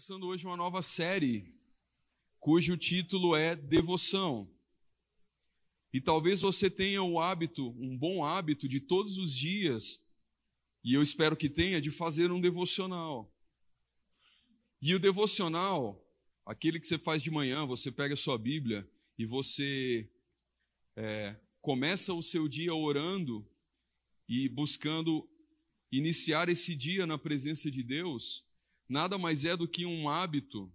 Começando hoje uma nova série cujo título é Devoção. E talvez você tenha o hábito, um bom hábito de todos os dias, e eu espero que tenha, de fazer um devocional. E o devocional, aquele que você faz de manhã, você pega a sua Bíblia e você é, começa o seu dia orando e buscando iniciar esse dia na presença de Deus, nada mais é do que um hábito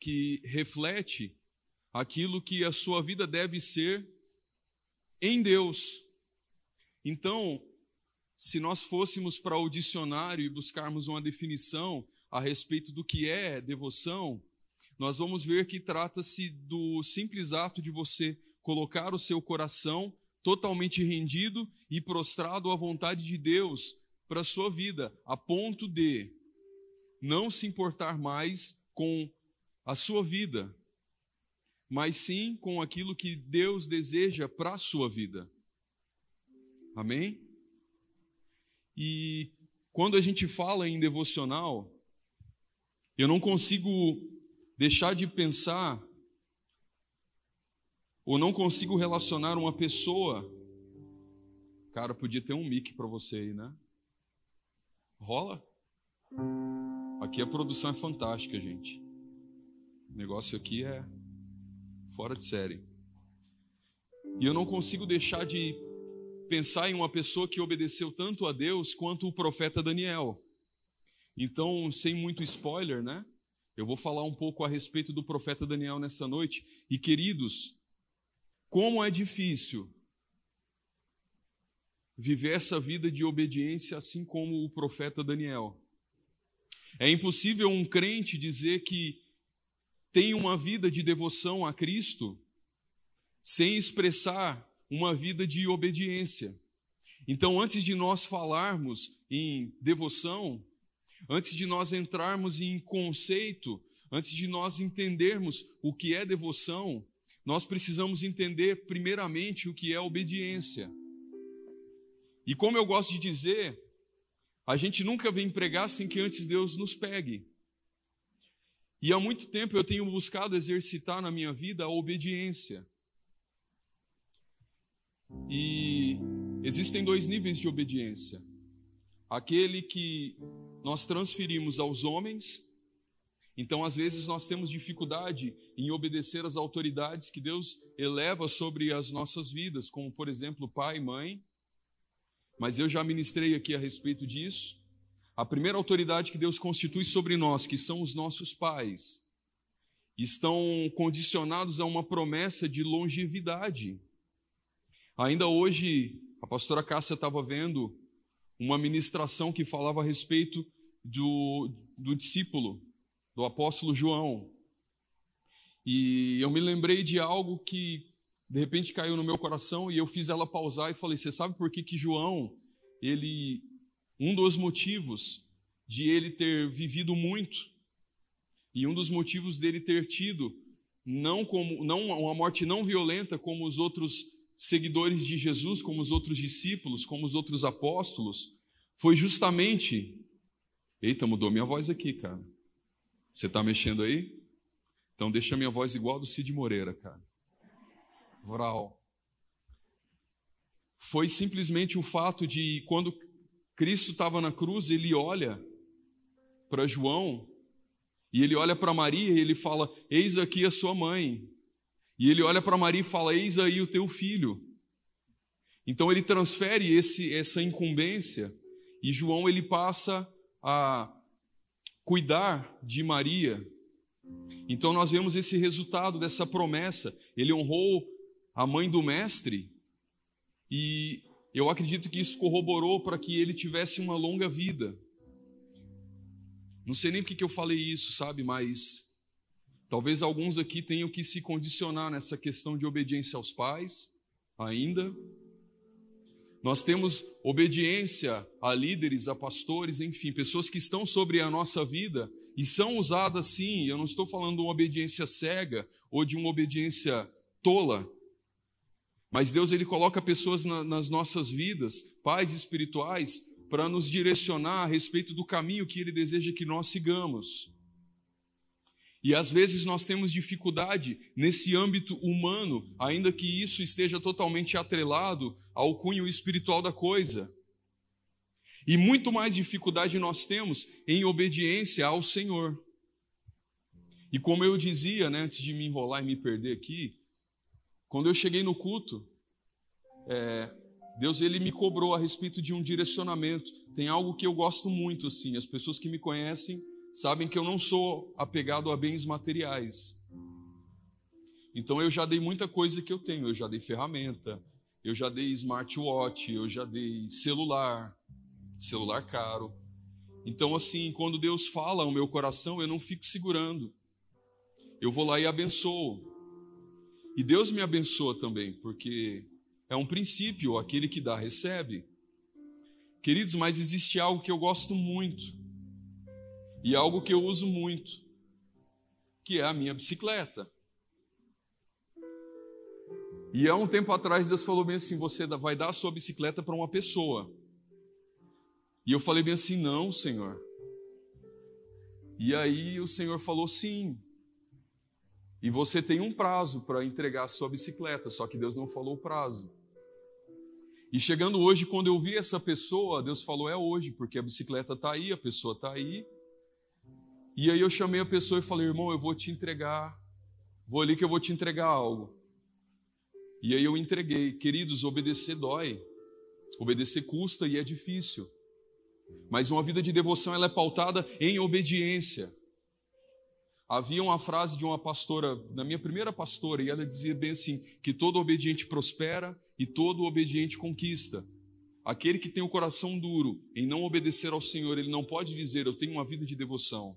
que reflete aquilo que a sua vida deve ser em Deus. Então, se nós fôssemos para o dicionário e buscarmos uma definição a respeito do que é devoção, nós vamos ver que trata-se do simples ato de você colocar o seu coração totalmente rendido e prostrado à vontade de Deus para a sua vida, a ponto de não se importar mais com a sua vida, mas sim com aquilo que Deus deseja para a sua vida. Amém? E quando a gente fala em devocional, eu não consigo deixar de pensar ou não consigo relacionar uma pessoa. Cara, podia ter um mic para você aí, né? Rola? Aqui a produção é fantástica, gente. O negócio aqui é fora de série. E eu não consigo deixar de pensar em uma pessoa que obedeceu tanto a Deus quanto o profeta Daniel. Então, sem muito spoiler, né? Eu vou falar um pouco a respeito do profeta Daniel nessa noite. E queridos, como é difícil viver essa vida de obediência assim como o profeta Daniel. É impossível um crente dizer que tem uma vida de devoção a Cristo sem expressar uma vida de obediência. Então, antes de nós falarmos em devoção, antes de nós entrarmos em conceito, antes de nós entendermos o que é devoção, nós precisamos entender primeiramente o que é obediência. E como eu gosto de dizer, a gente nunca vem pregar sem que antes Deus nos pegue. E há muito tempo eu tenho buscado exercitar na minha vida a obediência. E existem dois níveis de obediência: aquele que nós transferimos aos homens então, às vezes, nós temos dificuldade em obedecer às autoridades que Deus eleva sobre as nossas vidas, como, por exemplo, pai mãe. Mas eu já ministrei aqui a respeito disso. A primeira autoridade que Deus constitui sobre nós, que são os nossos pais, estão condicionados a uma promessa de longevidade. Ainda hoje, a pastora Cássia estava vendo uma ministração que falava a respeito do, do discípulo do apóstolo João. E eu me lembrei de algo que de repente caiu no meu coração e eu fiz ela pausar e falei: "Você sabe por que que João, ele um dos motivos de ele ter vivido muito e um dos motivos dele ter tido não como não uma morte não violenta como os outros seguidores de Jesus, como os outros discípulos, como os outros apóstolos, foi justamente Eita, mudou minha voz aqui, cara. Você está mexendo aí? Então deixa minha voz igual a do Cid Moreira, cara. Vral. Foi simplesmente o fato de quando Cristo estava na cruz, ele olha para João e ele olha para Maria e ele fala: Eis aqui a sua mãe. E ele olha para Maria e fala: Eis aí o teu filho. Então ele transfere esse, essa incumbência e João ele passa a cuidar de Maria. Então nós vemos esse resultado dessa promessa. Ele honrou a mãe do mestre e eu acredito que isso corroborou para que ele tivesse uma longa vida. Não sei nem porque que eu falei isso, sabe? Mas talvez alguns aqui tenham que se condicionar nessa questão de obediência aos pais, ainda. Nós temos obediência a líderes, a pastores, enfim, pessoas que estão sobre a nossa vida e são usadas sim. Eu não estou falando de uma obediência cega ou de uma obediência tola, mas Deus ele coloca pessoas na, nas nossas vidas, pais espirituais, para nos direcionar a respeito do caminho que Ele deseja que nós sigamos. E às vezes nós temos dificuldade nesse âmbito humano, ainda que isso esteja totalmente atrelado ao cunho espiritual da coisa. E muito mais dificuldade nós temos em obediência ao Senhor. E como eu dizia, né, antes de me enrolar e me perder aqui, quando eu cheguei no culto, é, Deus ele me cobrou a respeito de um direcionamento. Tem algo que eu gosto muito assim. As pessoas que me conhecem sabem que eu não sou apegado a bens materiais. Então eu já dei muita coisa que eu tenho. Eu já dei ferramenta, eu já dei smartwatch, eu já dei celular, celular caro. Então assim, quando Deus fala ao meu coração, eu não fico segurando. Eu vou lá e abençoo. E Deus me abençoa também, porque é um princípio, aquele que dá, recebe. Queridos, mas existe algo que eu gosto muito, e algo que eu uso muito, que é a minha bicicleta. E há um tempo atrás Deus falou bem assim: você vai dar a sua bicicleta para uma pessoa. E eu falei bem assim: não, Senhor. E aí o Senhor falou: sim, e você tem um prazo para entregar a sua bicicleta, só que Deus não falou o prazo. E chegando hoje, quando eu vi essa pessoa, Deus falou: é hoje, porque a bicicleta está aí, a pessoa está aí. E aí eu chamei a pessoa e falei: irmão, eu vou te entregar, vou ali que eu vou te entregar algo. E aí eu entreguei. Queridos, obedecer dói, obedecer custa e é difícil. Mas uma vida de devoção ela é pautada em obediência. Havia uma frase de uma pastora, da minha primeira pastora, e ela dizia bem assim: que todo obediente prospera e todo obediente conquista. Aquele que tem o coração duro em não obedecer ao Senhor, ele não pode dizer eu tenho uma vida de devoção,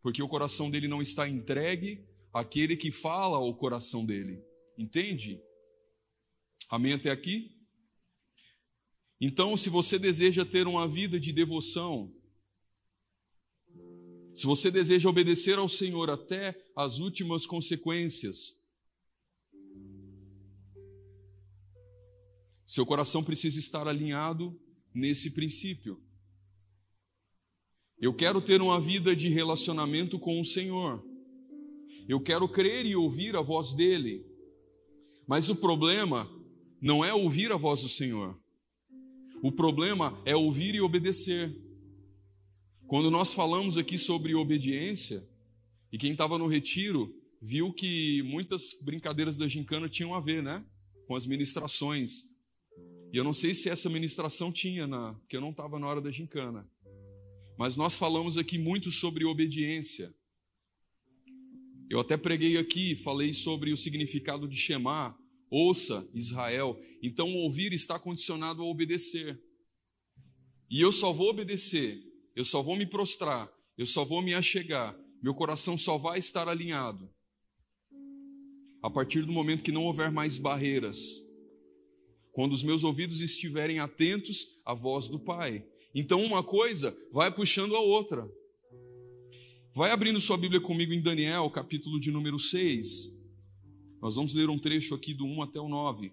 porque o coração dele não está entregue àquele que fala ao coração dele. Entende? Amém até aqui? Então, se você deseja ter uma vida de devoção, se você deseja obedecer ao Senhor até as últimas consequências, seu coração precisa estar alinhado nesse princípio. Eu quero ter uma vida de relacionamento com o Senhor. Eu quero crer e ouvir a voz dele. Mas o problema não é ouvir a voz do Senhor. O problema é ouvir e obedecer. Quando nós falamos aqui sobre obediência, e quem estava no retiro viu que muitas brincadeiras da gincana tinham a ver, né? Com as ministrações. E eu não sei se essa ministração tinha, na, porque eu não estava na hora da gincana. Mas nós falamos aqui muito sobre obediência. Eu até preguei aqui, falei sobre o significado de Shema, ouça Israel. Então, ouvir está condicionado a obedecer. E eu só vou obedecer eu só vou me prostrar, eu só vou me achegar, meu coração só vai estar alinhado a partir do momento que não houver mais barreiras, quando os meus ouvidos estiverem atentos à voz do Pai. Então, uma coisa vai puxando a outra. Vai abrindo sua Bíblia comigo em Daniel, capítulo de número 6. Nós vamos ler um trecho aqui do 1 até o 9.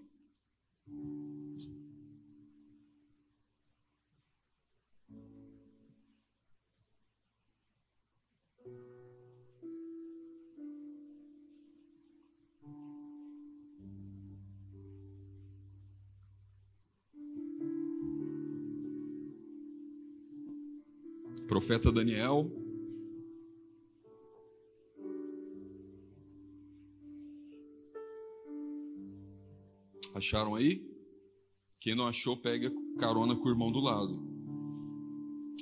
Profeta Daniel. Acharam aí? Quem não achou, pega carona com o irmão do lado.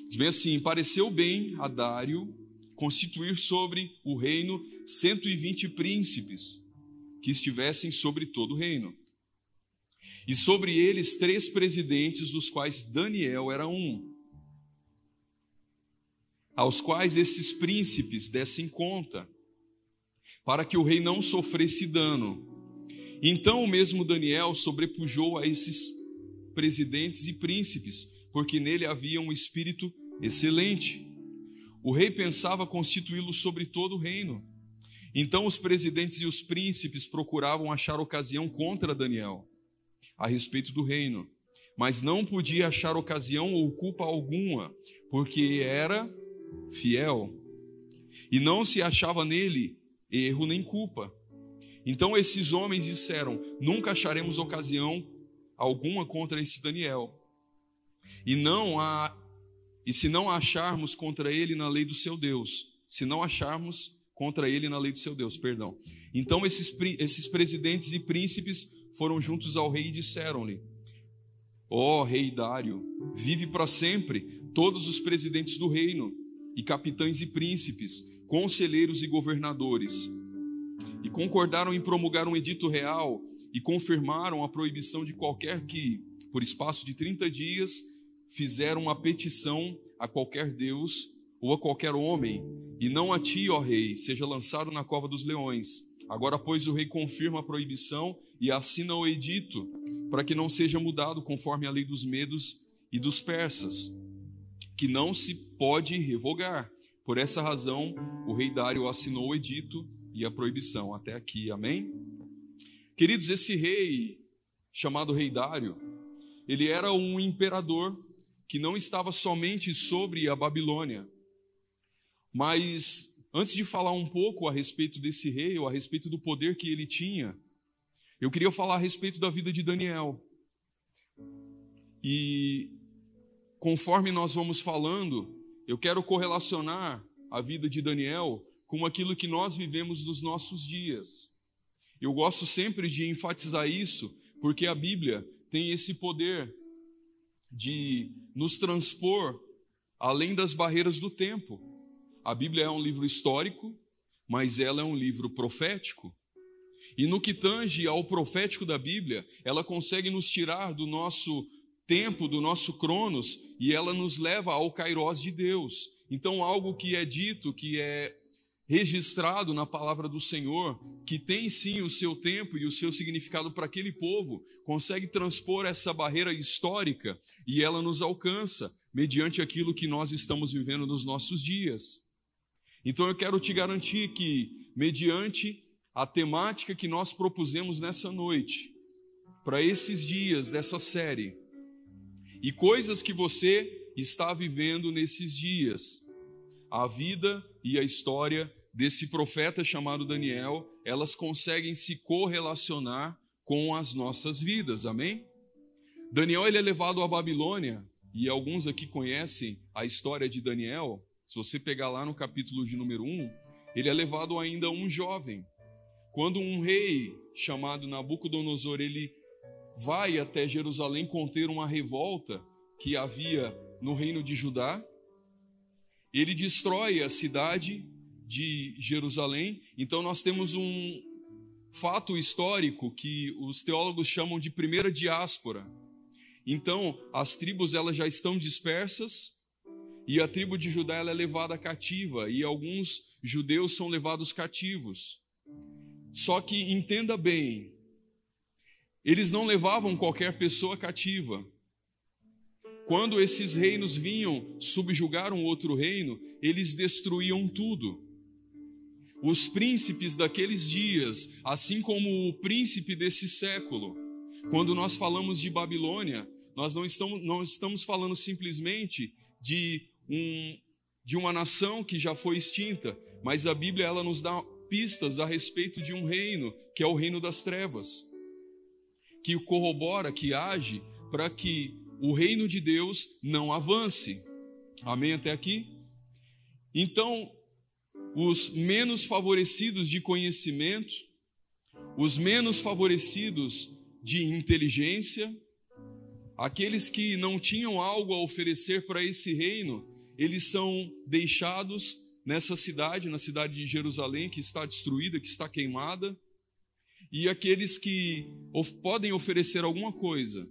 Diz bem assim: pareceu bem a Dário constituir sobre o reino 120 príncipes que estivessem sobre todo o reino. E sobre eles três presidentes, dos quais Daniel era um aos quais esses príncipes dessem conta, para que o rei não sofresse dano. Então o mesmo Daniel sobrepujou a esses presidentes e príncipes, porque nele havia um espírito excelente. O rei pensava constituí-lo sobre todo o reino. Então os presidentes e os príncipes procuravam achar ocasião contra Daniel a respeito do reino, mas não podia achar ocasião ou culpa alguma, porque era fiel e não se achava nele erro nem culpa. Então esses homens disseram: Nunca acharemos ocasião alguma contra esse Daniel. E não há e se não acharmos contra ele na lei do seu Deus, se não acharmos contra ele na lei do seu Deus, perdão. Então esses, esses presidentes e príncipes foram juntos ao rei e disseram-lhe: Ó oh, rei Dário, vive para sempre todos os presidentes do reino, e capitães e príncipes, conselheiros e governadores. E concordaram em promulgar um edito real e confirmaram a proibição de qualquer que, por espaço de 30 dias, fizeram uma petição a qualquer Deus ou a qualquer homem, e não a ti, ó rei, seja lançado na cova dos leões. Agora, pois, o rei confirma a proibição e assina o edito, para que não seja mudado conforme a lei dos medos e dos persas, que não se pode revogar. Por essa razão, o rei Dário assinou o edito e a proibição. Até aqui, amém? Queridos, esse rei, chamado rei Dário, ele era um imperador que não estava somente sobre a Babilônia. Mas antes de falar um pouco a respeito desse rei, ou a respeito do poder que ele tinha, eu queria falar a respeito da vida de Daniel. E conforme nós vamos falando, eu quero correlacionar a vida de Daniel com aquilo que nós vivemos nos nossos dias. Eu gosto sempre de enfatizar isso, porque a Bíblia tem esse poder de nos transpor além das barreiras do tempo. A Bíblia é um livro histórico, mas ela é um livro profético. E no que tange ao profético da Bíblia, ela consegue nos tirar do nosso tempo, do nosso cronos, e ela nos leva ao kairós de Deus. Então, algo que é dito, que é registrado na palavra do Senhor, que tem sim o seu tempo e o seu significado para aquele povo, consegue transpor essa barreira histórica e ela nos alcança mediante aquilo que nós estamos vivendo nos nossos dias. Então eu quero te garantir que, mediante a temática que nós propusemos nessa noite, para esses dias dessa série, e coisas que você está vivendo nesses dias, a vida e a história desse profeta chamado Daniel, elas conseguem se correlacionar com as nossas vidas, amém? Daniel ele é levado à Babilônia, e alguns aqui conhecem a história de Daniel. Se você pegar lá no capítulo de número 1, ele é levado ainda um jovem. Quando um rei chamado Nabucodonosor ele vai até Jerusalém conter uma revolta que havia no reino de Judá, ele destrói a cidade de Jerusalém. Então nós temos um fato histórico que os teólogos chamam de primeira diáspora. Então, as tribos elas já estão dispersas e a tribo de Judá ela é levada cativa e alguns judeus são levados cativos. Só que entenda bem, eles não levavam qualquer pessoa cativa. Quando esses reinos vinham subjugar um outro reino, eles destruíam tudo. Os príncipes daqueles dias, assim como o príncipe desse século, quando nós falamos de Babilônia, nós não estamos, não estamos falando simplesmente de, um, de uma nação que já foi extinta, mas a Bíblia ela nos dá pistas a respeito de um reino, que é o reino das trevas, que corrobora, que age para que o reino de Deus não avance. Amém até aqui? Então, os menos favorecidos de conhecimento, os menos favorecidos de inteligência, aqueles que não tinham algo a oferecer para esse reino, eles são deixados nessa cidade, na cidade de Jerusalém, que está destruída, que está queimada, e aqueles que podem oferecer alguma coisa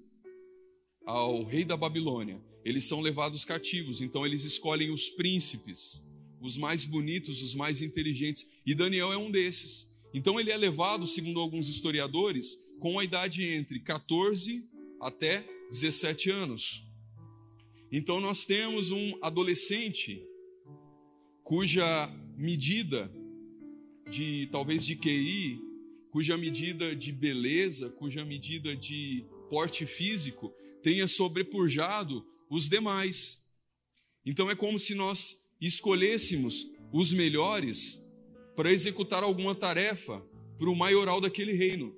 ao rei da Babilônia, eles são levados cativos, então eles escolhem os príncipes, os mais bonitos, os mais inteligentes, e Daniel é um desses. Então ele é levado, segundo alguns historiadores, com a idade entre 14 até 17 anos. Então nós temos um adolescente cuja medida de talvez de QI, cuja medida de beleza, cuja medida de porte físico tenha sobrepujado os demais. Então é como se nós escolhêssemos os melhores para executar alguma tarefa para o maioral daquele reino.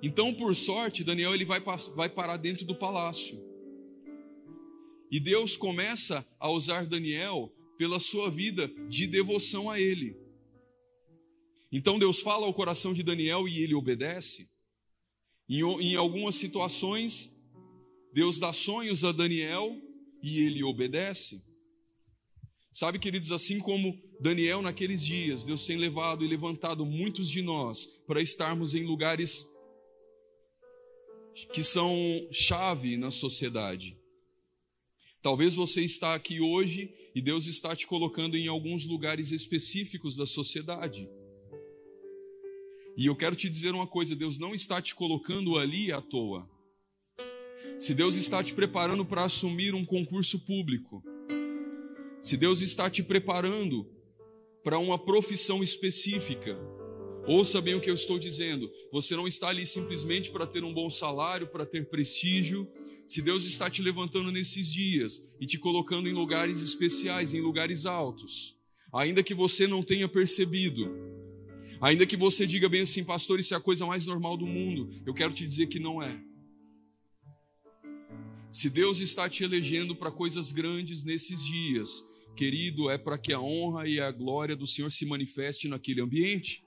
Então, por sorte, Daniel ele vai, vai parar dentro do palácio. E Deus começa a usar Daniel pela sua vida de devoção a ele. Então Deus fala ao coração de Daniel e ele obedece. Em, em algumas situações, Deus dá sonhos a Daniel e ele obedece. Sabe, queridos, assim como Daniel naqueles dias, Deus tem levado e levantado muitos de nós para estarmos em lugares que são chave na sociedade. Talvez você está aqui hoje e Deus está te colocando em alguns lugares específicos da sociedade. E eu quero te dizer uma coisa: Deus não está te colocando ali à toa. Se Deus está te preparando para assumir um concurso público, se Deus está te preparando para uma profissão específica, ouça bem o que eu estou dizendo. Você não está ali simplesmente para ter um bom salário, para ter prestígio. Se Deus está te levantando nesses dias e te colocando em lugares especiais, em lugares altos, ainda que você não tenha percebido, ainda que você diga bem assim, pastor, isso é a coisa mais normal do mundo, eu quero te dizer que não é. Se Deus está te elegendo para coisas grandes nesses dias, querido, é para que a honra e a glória do Senhor se manifeste naquele ambiente.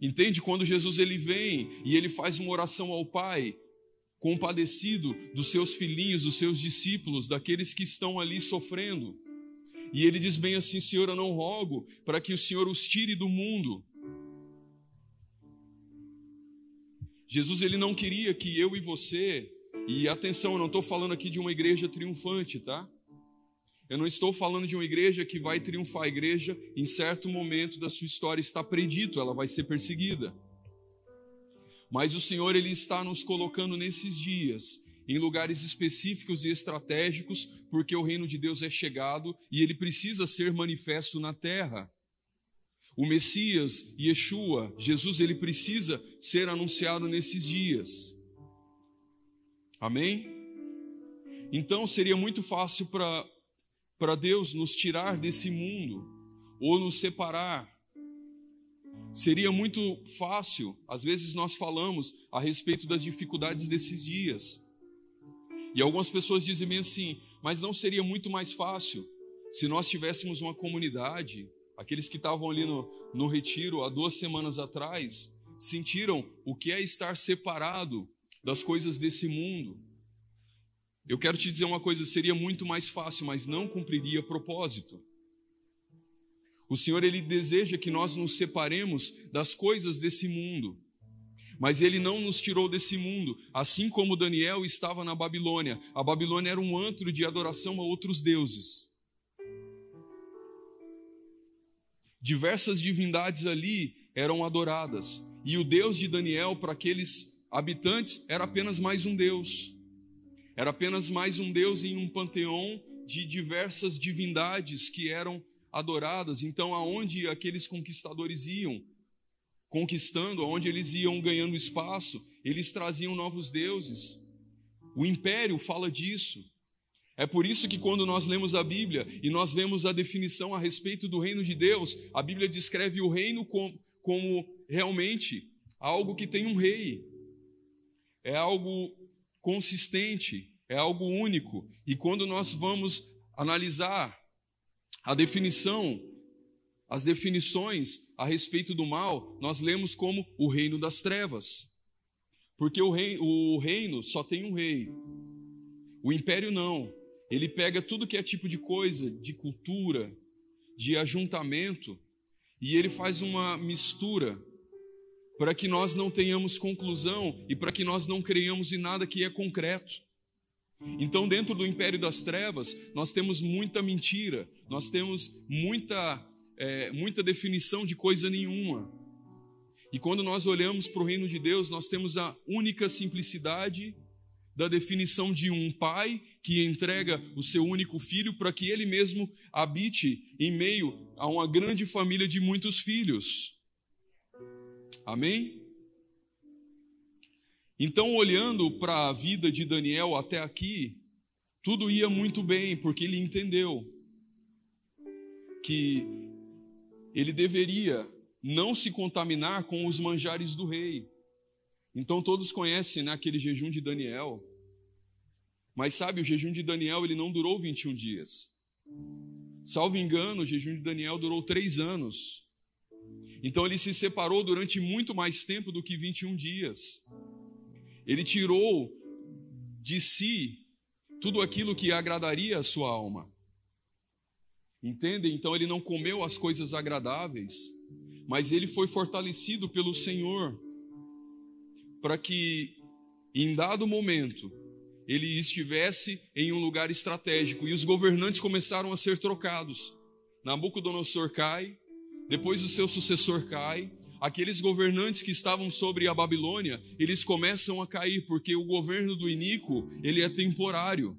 Entende? Quando Jesus ele vem e ele faz uma oração ao Pai, compadecido dos seus filhinhos, dos seus discípulos, daqueles que estão ali sofrendo. E ele diz bem assim: Senhor, eu não rogo para que o Senhor os tire do mundo. Jesus ele não queria que eu e você e atenção, eu não estou falando aqui de uma igreja triunfante, tá? Eu não estou falando de uma igreja que vai triunfar. A igreja, em certo momento da sua história, está predito, ela vai ser perseguida. Mas o Senhor, Ele está nos colocando nesses dias, em lugares específicos e estratégicos, porque o reino de Deus é chegado e ele precisa ser manifesto na terra. O Messias, Yeshua, Jesus, ele precisa ser anunciado nesses dias. Amém? Então seria muito fácil para Deus nos tirar desse mundo ou nos separar. Seria muito fácil, às vezes nós falamos a respeito das dificuldades desses dias. E algumas pessoas dizem bem assim, mas não seria muito mais fácil se nós tivéssemos uma comunidade, aqueles que estavam ali no, no retiro há duas semanas atrás, sentiram o que é estar separado das coisas desse mundo. Eu quero te dizer uma coisa: seria muito mais fácil, mas não cumpriria propósito. O Senhor, Ele deseja que nós nos separemos das coisas desse mundo. Mas ele não nos tirou desse mundo, assim como Daniel estava na Babilônia. A Babilônia era um antro de adoração a outros deuses. Diversas divindades ali eram adoradas, e o Deus de Daniel para aqueles habitantes era apenas mais um Deus. Era apenas mais um Deus em um panteão de diversas divindades que eram adoradas. Então, aonde aqueles conquistadores iam conquistando, aonde eles iam ganhando espaço, eles traziam novos deuses. O império fala disso. É por isso que quando nós lemos a Bíblia e nós vemos a definição a respeito do reino de Deus, a Bíblia descreve o reino como, como realmente algo que tem um rei, é algo consistente, é algo único. E quando nós vamos analisar a definição, as definições a respeito do mal, nós lemos como o reino das trevas. Porque o, rei, o reino só tem um rei. O império não. Ele pega tudo que é tipo de coisa, de cultura, de ajuntamento, e ele faz uma mistura para que nós não tenhamos conclusão e para que nós não creiamos em nada que é concreto. Então, dentro do império das trevas, nós temos muita mentira, nós temos muita, é, muita definição de coisa nenhuma. E quando nós olhamos para o reino de Deus, nós temos a única simplicidade da definição de um pai que entrega o seu único filho para que ele mesmo habite em meio a uma grande família de muitos filhos. Amém? Então, olhando para a vida de Daniel até aqui, tudo ia muito bem, porque ele entendeu que ele deveria não se contaminar com os manjares do rei. Então todos conhecem né, aquele jejum de Daniel. Mas sabe, o jejum de Daniel ele não durou 21 dias. Salvo engano, o jejum de Daniel durou três anos. Então ele se separou durante muito mais tempo do que 21 dias. Ele tirou de si tudo aquilo que agradaria a sua alma. Entendem? Então ele não comeu as coisas agradáveis, mas ele foi fortalecido pelo Senhor para que, em dado momento, ele estivesse em um lugar estratégico e os governantes começaram a ser trocados. Nabucodonosor cai, depois o seu sucessor cai, aqueles governantes que estavam sobre a Babilônia, eles começam a cair, porque o governo do Inico, ele é temporário.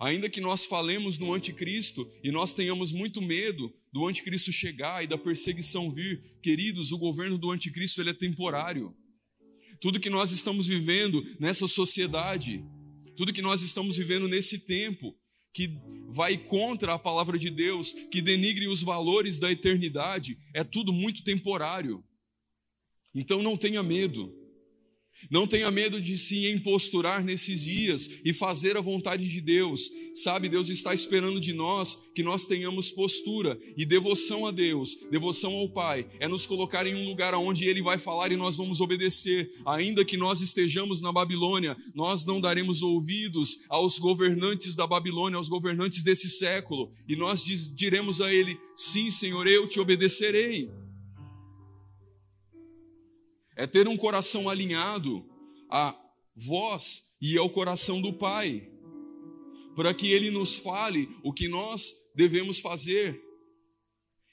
Ainda que nós falemos no anticristo e nós tenhamos muito medo do anticristo chegar e da perseguição vir, queridos, o governo do anticristo ele é temporário tudo que nós estamos vivendo nessa sociedade, tudo que nós estamos vivendo nesse tempo, que vai contra a palavra de Deus, que denigre os valores da eternidade, é tudo muito temporário. Então não tenha medo. Não tenha medo de se imposturar nesses dias e fazer a vontade de Deus. Sabe, Deus está esperando de nós que nós tenhamos postura e devoção a Deus, devoção ao Pai. É nos colocar em um lugar onde Ele vai falar e nós vamos obedecer. Ainda que nós estejamos na Babilônia, nós não daremos ouvidos aos governantes da Babilônia, aos governantes desse século. E nós diremos a Ele: Sim, Senhor, eu te obedecerei é ter um coração alinhado à voz e ao coração do Pai, para que Ele nos fale o que nós devemos fazer.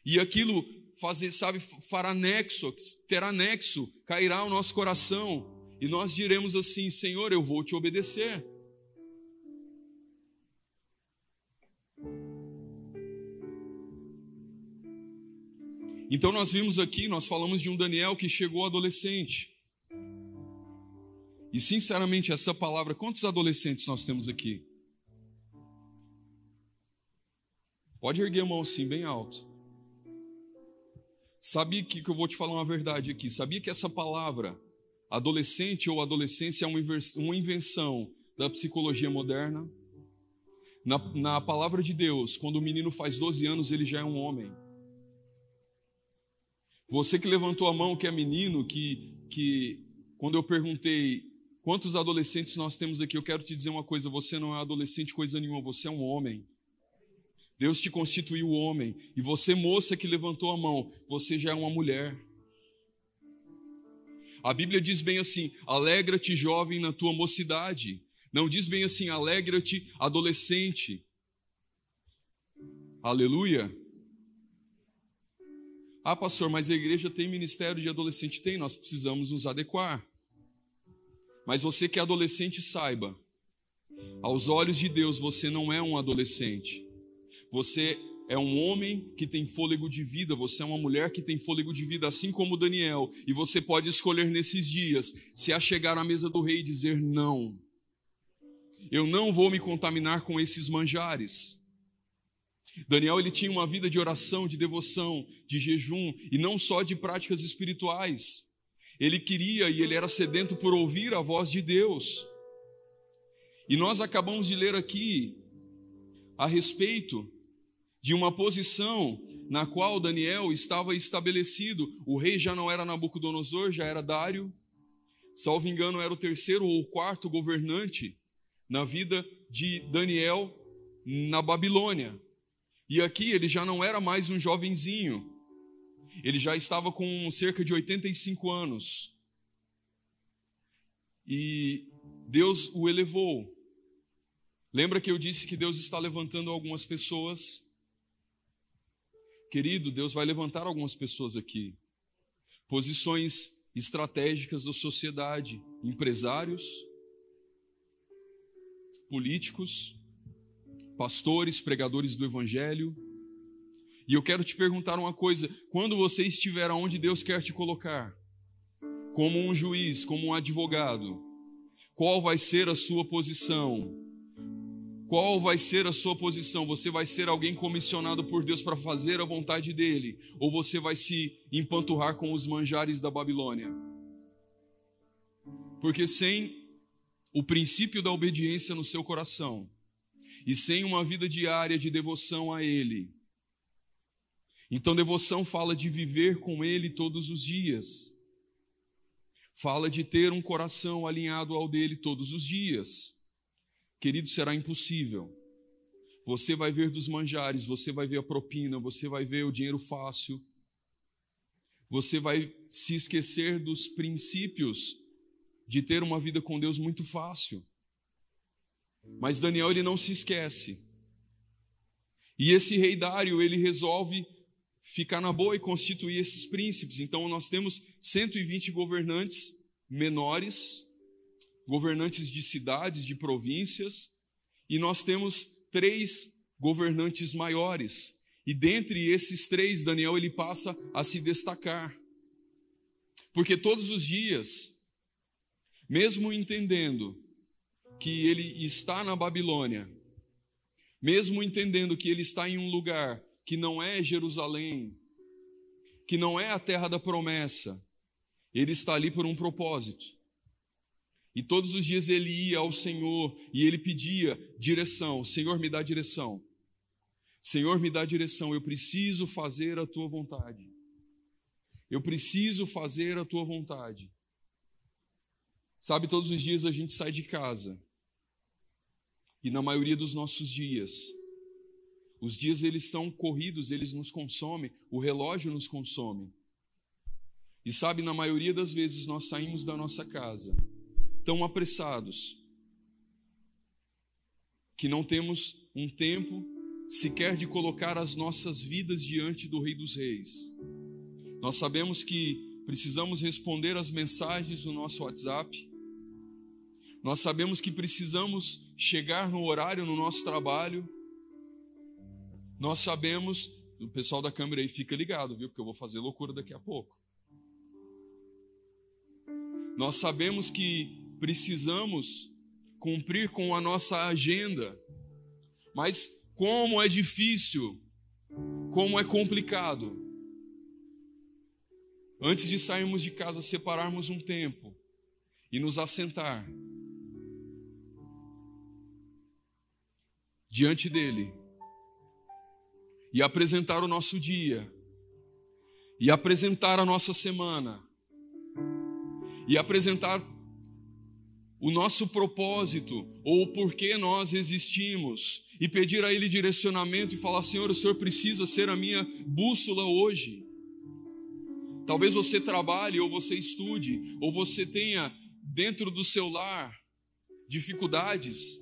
E aquilo fazer, sabe, fará nexo, terá nexo, cairá ao nosso coração, e nós diremos assim: Senhor, eu vou te obedecer. Então nós vimos aqui, nós falamos de um Daniel que chegou adolescente. E sinceramente, essa palavra, quantos adolescentes nós temos aqui? Pode erguer a mão assim, bem alto. Sabia que, que eu vou te falar uma verdade aqui? Sabia que essa palavra, adolescente ou adolescência, é uma invenção da psicologia moderna? Na, na palavra de Deus, quando o menino faz 12 anos, ele já é um homem. Você que levantou a mão, que é menino, que, que quando eu perguntei quantos adolescentes nós temos aqui, eu quero te dizer uma coisa: você não é adolescente coisa nenhuma, você é um homem. Deus te constituiu homem. E você, moça que levantou a mão, você já é uma mulher. A Bíblia diz bem assim: alegra-te, jovem, na tua mocidade. Não diz bem assim: alegra-te, adolescente. Aleluia. Ah, pastor, mas a igreja tem ministério de adolescente? Tem, nós precisamos nos adequar. Mas você que é adolescente, saiba, aos olhos de Deus, você não é um adolescente. Você é um homem que tem fôlego de vida, você é uma mulher que tem fôlego de vida, assim como Daniel. E você pode escolher nesses dias se a chegar à mesa do rei e dizer não. Eu não vou me contaminar com esses manjares. Daniel ele tinha uma vida de oração, de devoção, de jejum e não só de práticas espirituais. Ele queria e ele era sedento por ouvir a voz de Deus. E nós acabamos de ler aqui a respeito de uma posição na qual Daniel estava estabelecido. O rei já não era Nabucodonosor, já era Dário. Salvo engano, era o terceiro ou quarto governante na vida de Daniel na Babilônia. E aqui ele já não era mais um jovenzinho, ele já estava com cerca de 85 anos. E Deus o elevou. Lembra que eu disse que Deus está levantando algumas pessoas? Querido, Deus vai levantar algumas pessoas aqui. Posições estratégicas da sociedade, empresários, políticos, pastores, pregadores do evangelho. E eu quero te perguntar uma coisa: quando você estiver onde Deus quer te colocar, como um juiz, como um advogado, qual vai ser a sua posição? Qual vai ser a sua posição? Você vai ser alguém comissionado por Deus para fazer a vontade dele? Ou você vai se empanturrar com os manjares da Babilônia? Porque sem o princípio da obediência no seu coração e sem uma vida diária de devoção a Ele, então devoção fala de viver com Ele todos os dias, fala de ter um coração alinhado ao dele todos os dias. Querido, será impossível. Você vai ver dos manjares, você vai ver a propina, você vai ver o dinheiro fácil. Você vai se esquecer dos princípios de ter uma vida com Deus muito fácil. Mas Daniel ele não se esquece. E esse rei Dário, ele resolve ficar na boa e constituir esses príncipes. Então nós temos 120 governantes menores governantes de cidades, de províncias, e nós temos três governantes maiores. E dentre esses três, Daniel ele passa a se destacar. Porque todos os dias, mesmo entendendo que ele está na Babilônia, mesmo entendendo que ele está em um lugar que não é Jerusalém, que não é a terra da promessa, ele está ali por um propósito. E todos os dias ele ia ao Senhor e ele pedia direção: Senhor, me dá direção. Senhor, me dá direção. Eu preciso fazer a tua vontade. Eu preciso fazer a tua vontade. Sabe, todos os dias a gente sai de casa. E na maioria dos nossos dias, os dias eles são corridos, eles nos consomem, o relógio nos consome. E sabe, na maioria das vezes nós saímos da nossa casa tão apressados que não temos um tempo sequer de colocar as nossas vidas diante do Rei dos Reis. Nós sabemos que precisamos responder às mensagens do nosso WhatsApp. Nós sabemos que precisamos chegar no horário no nosso trabalho. Nós sabemos, o pessoal da câmera aí fica ligado, viu? Porque eu vou fazer loucura daqui a pouco. Nós sabemos que precisamos cumprir com a nossa agenda. Mas como é difícil, como é complicado. Antes de sairmos de casa, separarmos um tempo e nos assentar diante dele e apresentar o nosso dia e apresentar a nossa semana e apresentar o nosso propósito ou o porquê nós existimos e pedir a Ele direcionamento e falar: Senhor, o Senhor precisa ser a minha bússola hoje. Talvez você trabalhe ou você estude ou você tenha dentro do seu lar dificuldades.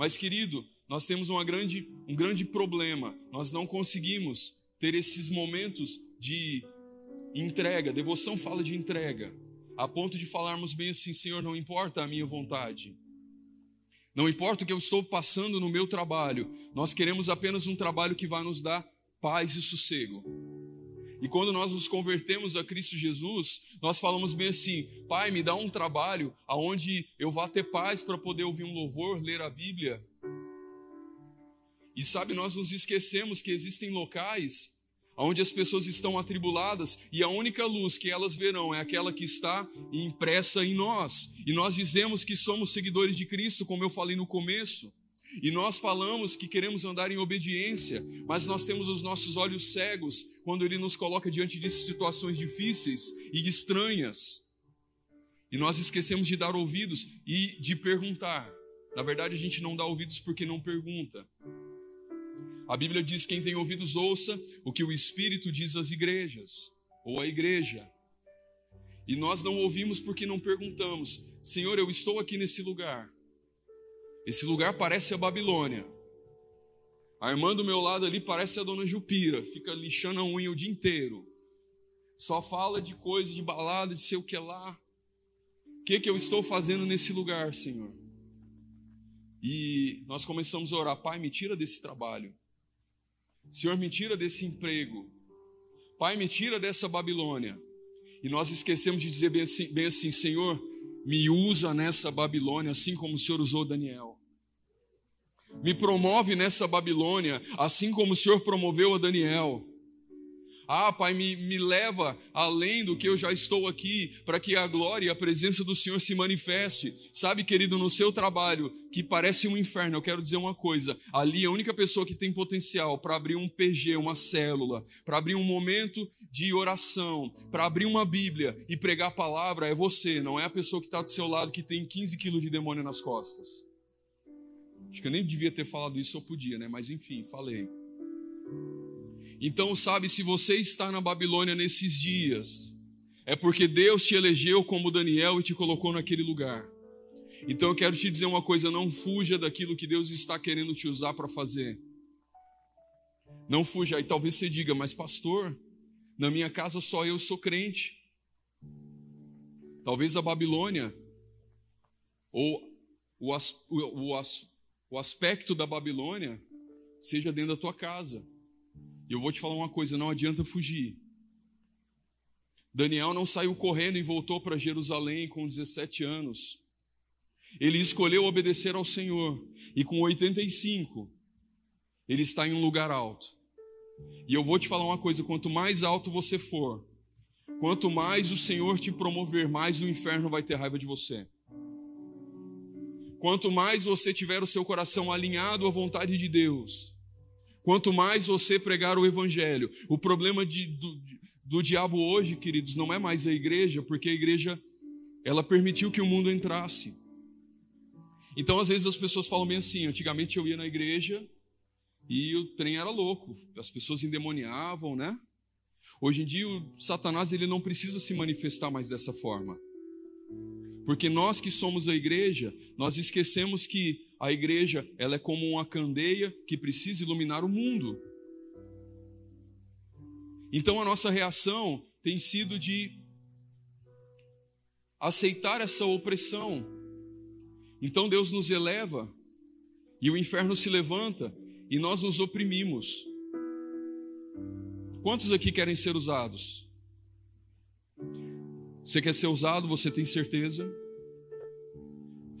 Mas, querido, nós temos uma grande, um grande problema. Nós não conseguimos ter esses momentos de entrega. Devoção fala de entrega a ponto de falarmos bem assim: Senhor, não importa a minha vontade, não importa o que eu estou passando no meu trabalho, nós queremos apenas um trabalho que vai nos dar paz e sossego. E quando nós nos convertemos a Cristo Jesus, nós falamos bem assim: Pai, me dá um trabalho aonde eu vá ter paz para poder ouvir um louvor, ler a Bíblia. E sabe, nós nos esquecemos que existem locais onde as pessoas estão atribuladas e a única luz que elas verão é aquela que está impressa em nós. E nós dizemos que somos seguidores de Cristo, como eu falei no começo. E nós falamos que queremos andar em obediência, mas nós temos os nossos olhos cegos quando Ele nos coloca diante de situações difíceis e estranhas. E nós esquecemos de dar ouvidos e de perguntar. Na verdade, a gente não dá ouvidos porque não pergunta. A Bíblia diz: quem tem ouvidos, ouça o que o Espírito diz às igrejas, ou à igreja. E nós não ouvimos porque não perguntamos: Senhor, eu estou aqui nesse lugar. Esse lugar parece a Babilônia. A irmã do meu lado ali parece a dona Jupira, fica lixando a unha o dia inteiro. Só fala de coisa, de balada, de sei o que lá. O que, que eu estou fazendo nesse lugar, Senhor? E nós começamos a orar, Pai, me tira desse trabalho. Senhor, me tira desse emprego. Pai, me tira dessa Babilônia. E nós esquecemos de dizer bem assim, bem assim Senhor, me usa nessa Babilônia, assim como o Senhor usou Daniel. Me promove nessa Babilônia, assim como o Senhor promoveu a Daniel. Ah, Pai, me, me leva além do que eu já estou aqui, para que a glória e a presença do Senhor se manifeste. Sabe, querido, no seu trabalho, que parece um inferno, eu quero dizer uma coisa: ali a única pessoa que tem potencial para abrir um PG, uma célula, para abrir um momento de oração, para abrir uma Bíblia e pregar a palavra é você, não é a pessoa que está do seu lado que tem 15 quilos de demônio nas costas. Acho que eu nem devia ter falado isso, eu podia, né? Mas enfim, falei. Então, sabe, se você está na Babilônia nesses dias, é porque Deus te elegeu como Daniel e te colocou naquele lugar. Então eu quero te dizer uma coisa: não fuja daquilo que Deus está querendo te usar para fazer. Não fuja. E talvez você diga, mas pastor, na minha casa só eu sou crente. Talvez a Babilônia, ou o, o, o, o aspecto da Babilônia seja dentro da tua casa. E eu vou te falar uma coisa: não adianta fugir. Daniel não saiu correndo e voltou para Jerusalém com 17 anos. Ele escolheu obedecer ao Senhor. E com 85, ele está em um lugar alto. E eu vou te falar uma coisa: quanto mais alto você for, quanto mais o Senhor te promover, mais o inferno vai ter raiva de você. Quanto mais você tiver o seu coração alinhado à vontade de Deus, quanto mais você pregar o Evangelho. O problema de, do, do diabo hoje, queridos, não é mais a igreja, porque a igreja ela permitiu que o mundo entrasse. Então, às vezes as pessoas falam bem assim: antigamente eu ia na igreja e o trem era louco, as pessoas endemoniavam, né? Hoje em dia o Satanás ele não precisa se manifestar mais dessa forma. Porque nós que somos a igreja, nós esquecemos que a igreja ela é como uma candeia que precisa iluminar o mundo. Então a nossa reação tem sido de aceitar essa opressão. Então Deus nos eleva e o inferno se levanta e nós nos oprimimos. Quantos aqui querem ser usados? Você quer ser usado, você tem certeza?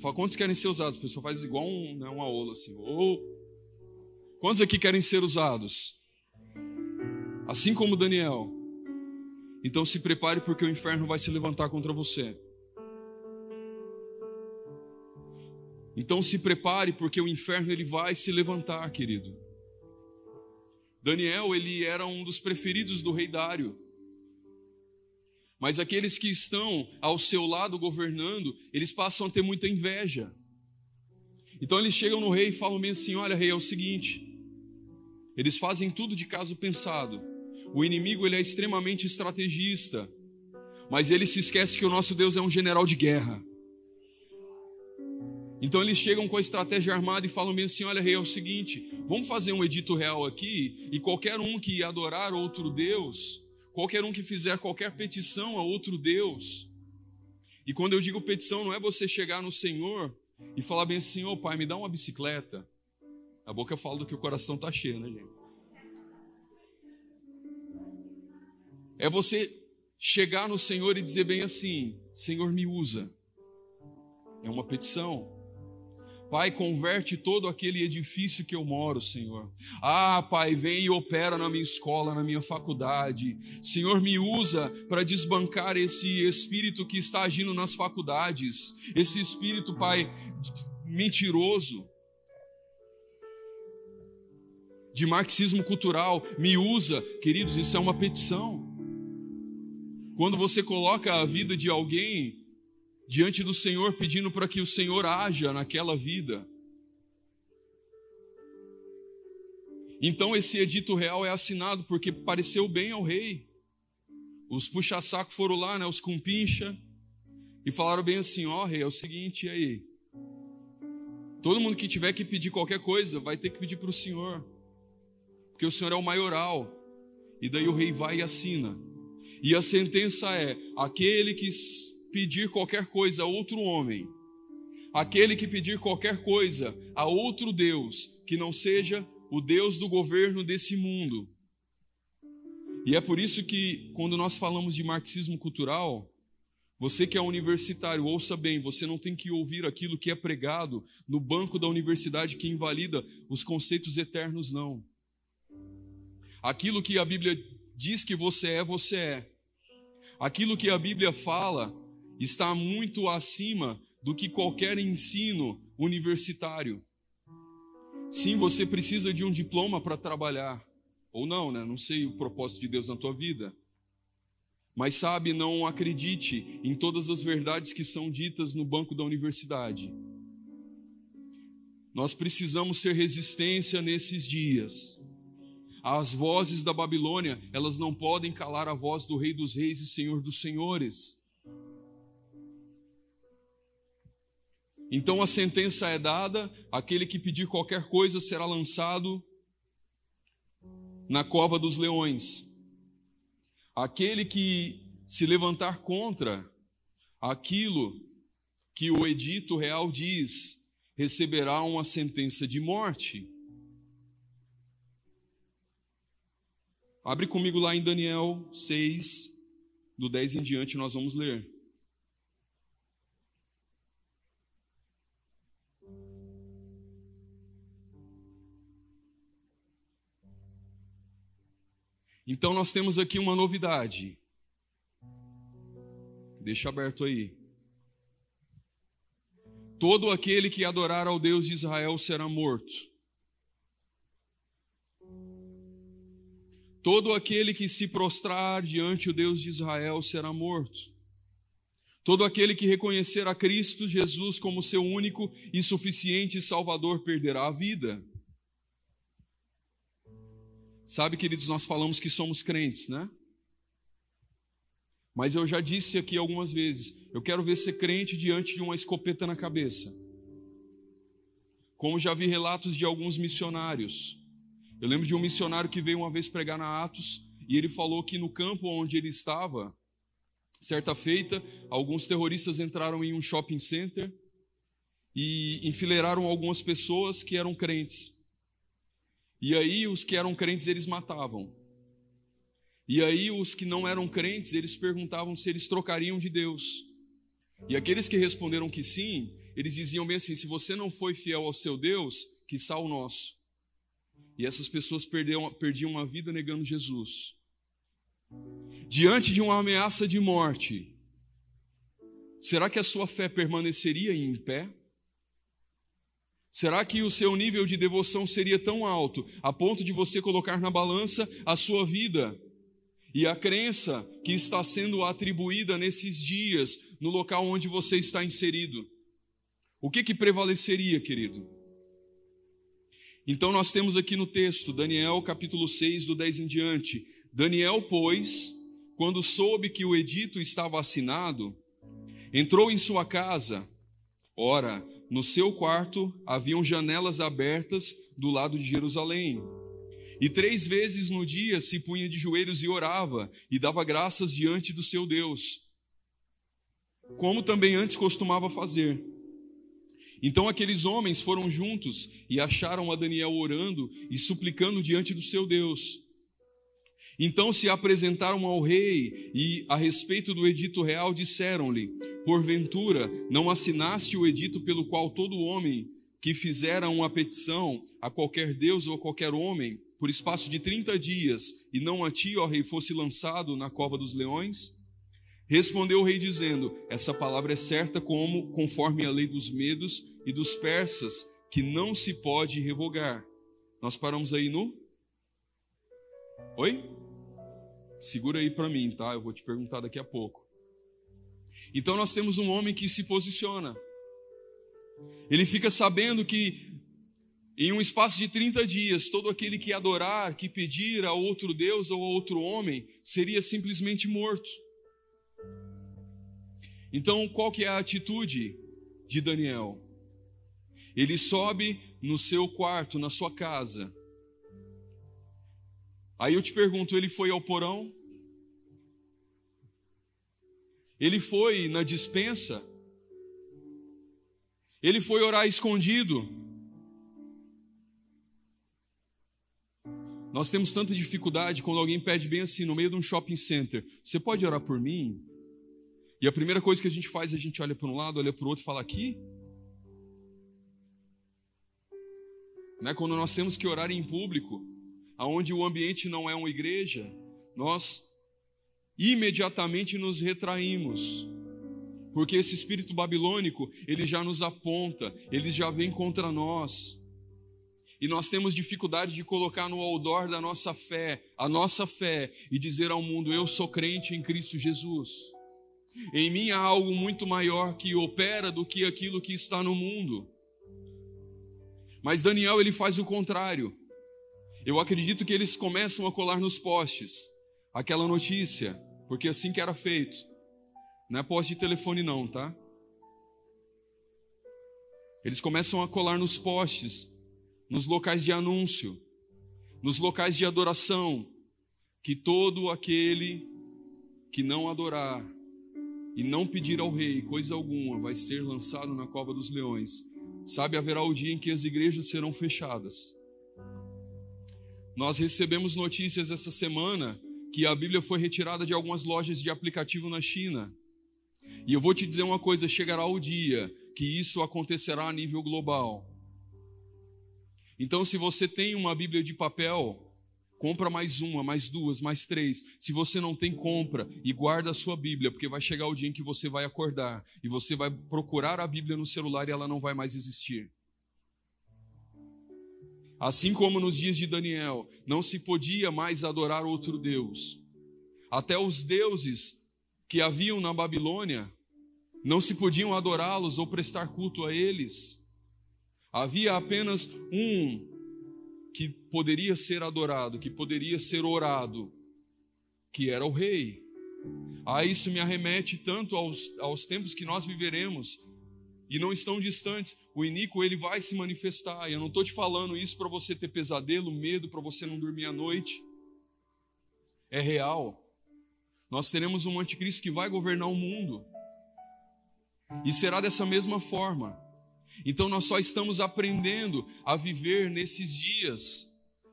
Fala, quantos querem ser usados? A pessoa faz igual um, né, uma ola assim. Ou, quantos aqui querem ser usados? Assim como Daniel. Então se prepare porque o inferno vai se levantar contra você. Então se prepare porque o inferno ele vai se levantar, querido. Daniel, ele era um dos preferidos do rei Dário. Mas aqueles que estão ao seu lado governando, eles passam a ter muita inveja. Então eles chegam no rei e falam bem assim: Olha, rei, é o seguinte. Eles fazem tudo de caso pensado. O inimigo ele é extremamente estrategista, mas ele se esquece que o nosso Deus é um general de guerra. Então eles chegam com a estratégia armada e falam bem assim: Olha, rei, é o seguinte, vamos fazer um edito real aqui, e qualquer um que adorar outro Deus, Qualquer um que fizer qualquer petição a outro Deus. E quando eu digo petição, não é você chegar no Senhor e falar bem assim: Ô oh, pai, me dá uma bicicleta. A boca fala do que o coração está cheio, né, gente? É você chegar no Senhor e dizer bem assim: Senhor, me usa. É uma petição. Pai, converte todo aquele edifício que eu moro, Senhor. Ah, Pai, vem e opera na minha escola, na minha faculdade. Senhor, me usa para desbancar esse espírito que está agindo nas faculdades. Esse espírito, Pai, mentiroso. De marxismo cultural, me usa, queridos, isso é uma petição. Quando você coloca a vida de alguém diante do Senhor, pedindo para que o Senhor haja naquela vida. Então esse edito real é assinado porque pareceu bem ao rei. Os puxa-saco foram lá, né, os cumpincha, e falaram bem assim: ó, oh, rei, é o seguinte, e aí? Todo mundo que tiver que pedir qualquer coisa vai ter que pedir para o Senhor, porque o Senhor é o maioral. E daí o rei vai e assina. E a sentença é: aquele que pedir qualquer coisa a outro homem, aquele que pedir qualquer coisa a outro Deus, que não seja o Deus do governo desse mundo. E é por isso que, quando nós falamos de marxismo cultural, você que é universitário, ouça bem, você não tem que ouvir aquilo que é pregado no banco da universidade que invalida os conceitos eternos, não. Aquilo que a Bíblia diz que você é, você é. Aquilo que a Bíblia fala está muito acima do que qualquer ensino universitário. Sim, você precisa de um diploma para trabalhar, ou não, né? Não sei o propósito de Deus na tua vida. Mas sabe, não acredite em todas as verdades que são ditas no banco da universidade. Nós precisamos ser resistência nesses dias. As vozes da Babilônia, elas não podem calar a voz do Rei dos Reis e Senhor dos Senhores. Então a sentença é dada: aquele que pedir qualquer coisa será lançado na cova dos leões. Aquele que se levantar contra aquilo que o edito real diz, receberá uma sentença de morte. Abre comigo lá em Daniel 6, do 10 em diante, nós vamos ler. Então nós temos aqui uma novidade. Deixa aberto aí. Todo aquele que adorar ao Deus de Israel será morto. Todo aquele que se prostrar diante o Deus de Israel será morto. Todo aquele que reconhecer a Cristo Jesus como seu único e suficiente Salvador perderá a vida. Sabe, queridos, nós falamos que somos crentes, né? Mas eu já disse aqui algumas vezes, eu quero ver ser crente diante de uma escopeta na cabeça. Como já vi relatos de alguns missionários. Eu lembro de um missionário que veio uma vez pregar na Atos e ele falou que no campo onde ele estava, certa feita, alguns terroristas entraram em um shopping center e enfileiraram algumas pessoas que eram crentes. E aí os que eram crentes eles matavam. E aí os que não eram crentes, eles perguntavam se eles trocariam de Deus. E aqueles que responderam que sim, eles diziam bem assim: se você não foi fiel ao seu Deus, que sal o nosso. E essas pessoas perdiam, perdiam uma vida negando Jesus. Diante de uma ameaça de morte, será que a sua fé permaneceria em pé? Será que o seu nível de devoção seria tão alto a ponto de você colocar na balança a sua vida e a crença que está sendo atribuída nesses dias no local onde você está inserido? O que que prevaleceria, querido? Então nós temos aqui no texto, Daniel capítulo 6, do 10 em diante. Daniel, pois, quando soube que o edito estava assinado, entrou em sua casa. Ora, no seu quarto haviam janelas abertas do lado de Jerusalém. E três vezes no dia se punha de joelhos e orava, e dava graças diante do seu Deus, como também antes costumava fazer. Então aqueles homens foram juntos e acharam a Daniel orando e suplicando diante do seu Deus. Então se apresentaram ao rei e, a respeito do edito real, disseram-lhe: Porventura, não assinaste o edito pelo qual todo homem que fizera uma petição a qualquer Deus ou a qualquer homem, por espaço de trinta dias, e não a ti, ó rei, fosse lançado na cova dos leões? Respondeu o rei, dizendo: Essa palavra é certa, como conforme a lei dos medos e dos persas, que não se pode revogar. Nós paramos aí no. Oi? Segura aí para mim, tá? Eu vou te perguntar daqui a pouco. Então nós temos um homem que se posiciona. Ele fica sabendo que em um espaço de 30 dias, todo aquele que adorar, que pedir a outro Deus ou a outro homem, seria simplesmente morto. Então, qual que é a atitude de Daniel? Ele sobe no seu quarto, na sua casa. Aí eu te pergunto: ele foi ao porão? Ele foi na dispensa? Ele foi orar escondido? Nós temos tanta dificuldade quando alguém pede bem assim, no meio de um shopping center: Você pode orar por mim? E a primeira coisa que a gente faz, a gente olha para um lado, olha para o outro e fala: Aqui? Né? Quando nós temos que orar em público, aonde o ambiente não é uma igreja, nós imediatamente nos retraímos. Porque esse espírito babilônico, ele já nos aponta, ele já vem contra nós. E nós temos dificuldade de colocar no outdoor da nossa fé, a nossa fé, e dizer ao mundo: Eu sou crente em Cristo Jesus. Em mim há algo muito maior que opera do que aquilo que está no mundo. Mas Daniel ele faz o contrário. Eu acredito que eles começam a colar nos postes aquela notícia, porque assim que era feito. Não é poste de telefone não, tá? Eles começam a colar nos postes, nos locais de anúncio, nos locais de adoração, que todo aquele que não adorar e não pedir ao rei coisa alguma vai ser lançado na cova dos leões. Sabe, haverá o dia em que as igrejas serão fechadas. Nós recebemos notícias essa semana que a Bíblia foi retirada de algumas lojas de aplicativo na China. E eu vou te dizer uma coisa: chegará o dia que isso acontecerá a nível global. Então, se você tem uma Bíblia de papel, compra mais uma, mais duas, mais três. Se você não tem, compra e guarda a sua Bíblia, porque vai chegar o dia em que você vai acordar e você vai procurar a Bíblia no celular e ela não vai mais existir. Assim como nos dias de Daniel, não se podia mais adorar outro Deus. Até os deuses que haviam na Babilônia, não se podiam adorá-los ou prestar culto a eles. Havia apenas um que poderia ser adorado, que poderia ser orado, que era o rei. Ah, isso me arremete tanto aos, aos tempos que nós viveremos, e não estão distantes. O iníquo ele vai se manifestar. E eu não estou te falando isso para você ter pesadelo, medo, para você não dormir à noite. É real. Nós teremos um anticristo que vai governar o mundo. E será dessa mesma forma. Então nós só estamos aprendendo a viver nesses dias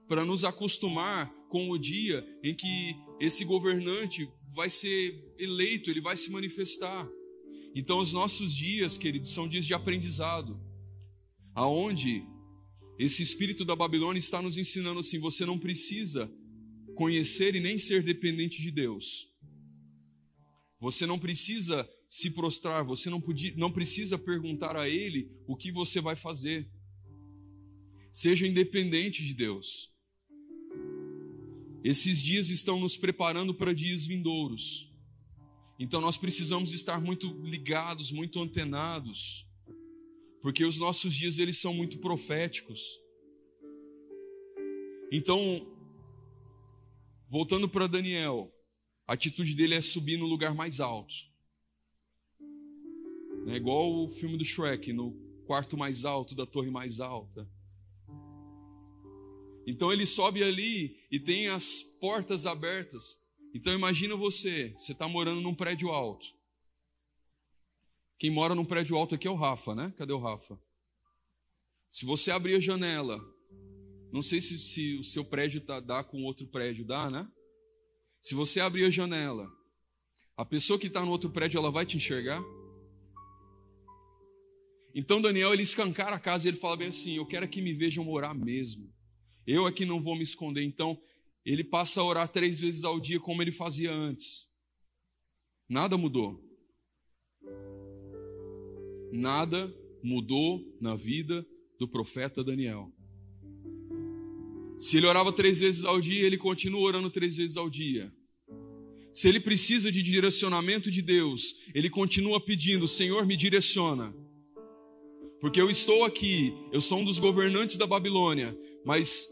para nos acostumar com o dia em que esse governante vai ser eleito, ele vai se manifestar. Então, os nossos dias, queridos, são dias de aprendizado, aonde esse espírito da Babilônia está nos ensinando assim: você não precisa conhecer e nem ser dependente de Deus. Você não precisa se prostrar, você não, podia, não precisa perguntar a Ele o que você vai fazer. Seja independente de Deus. Esses dias estão nos preparando para dias vindouros. Então nós precisamos estar muito ligados, muito antenados, porque os nossos dias eles são muito proféticos. Então, voltando para Daniel, a atitude dele é subir no lugar mais alto. É igual o filme do Shrek, no quarto mais alto da torre mais alta. Então ele sobe ali e tem as portas abertas então imagina você, você está morando num prédio alto. Quem mora num prédio alto aqui é o Rafa, né? Cadê o Rafa? Se você abrir a janela, não sei se, se o seu prédio tá, dá com outro prédio, dá, né? Se você abrir a janela, a pessoa que está no outro prédio, ela vai te enxergar? Então Daniel, ele escancara a casa e ele fala bem assim, eu quero que me vejam morar mesmo. Eu aqui não vou me esconder. Então, ele passa a orar três vezes ao dia como ele fazia antes. Nada mudou. Nada mudou na vida do profeta Daniel. Se ele orava três vezes ao dia, ele continua orando três vezes ao dia. Se ele precisa de direcionamento de Deus, ele continua pedindo: Senhor, me direciona. Porque eu estou aqui, eu sou um dos governantes da Babilônia, mas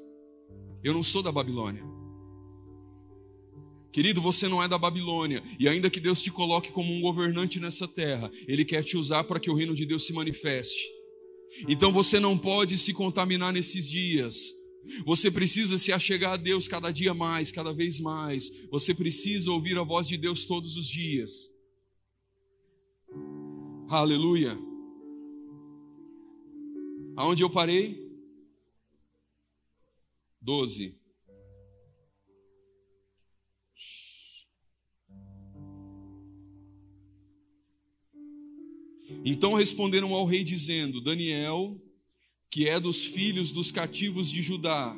eu não sou da Babilônia. Querido, você não é da Babilônia, e ainda que Deus te coloque como um governante nessa terra, Ele quer te usar para que o reino de Deus se manifeste. Então você não pode se contaminar nesses dias. Você precisa se achegar a Deus cada dia mais, cada vez mais. Você precisa ouvir a voz de Deus todos os dias. Aleluia. Aonde eu parei? Doze. Então responderam ao rei, dizendo: Daniel, que é dos filhos dos cativos de Judá,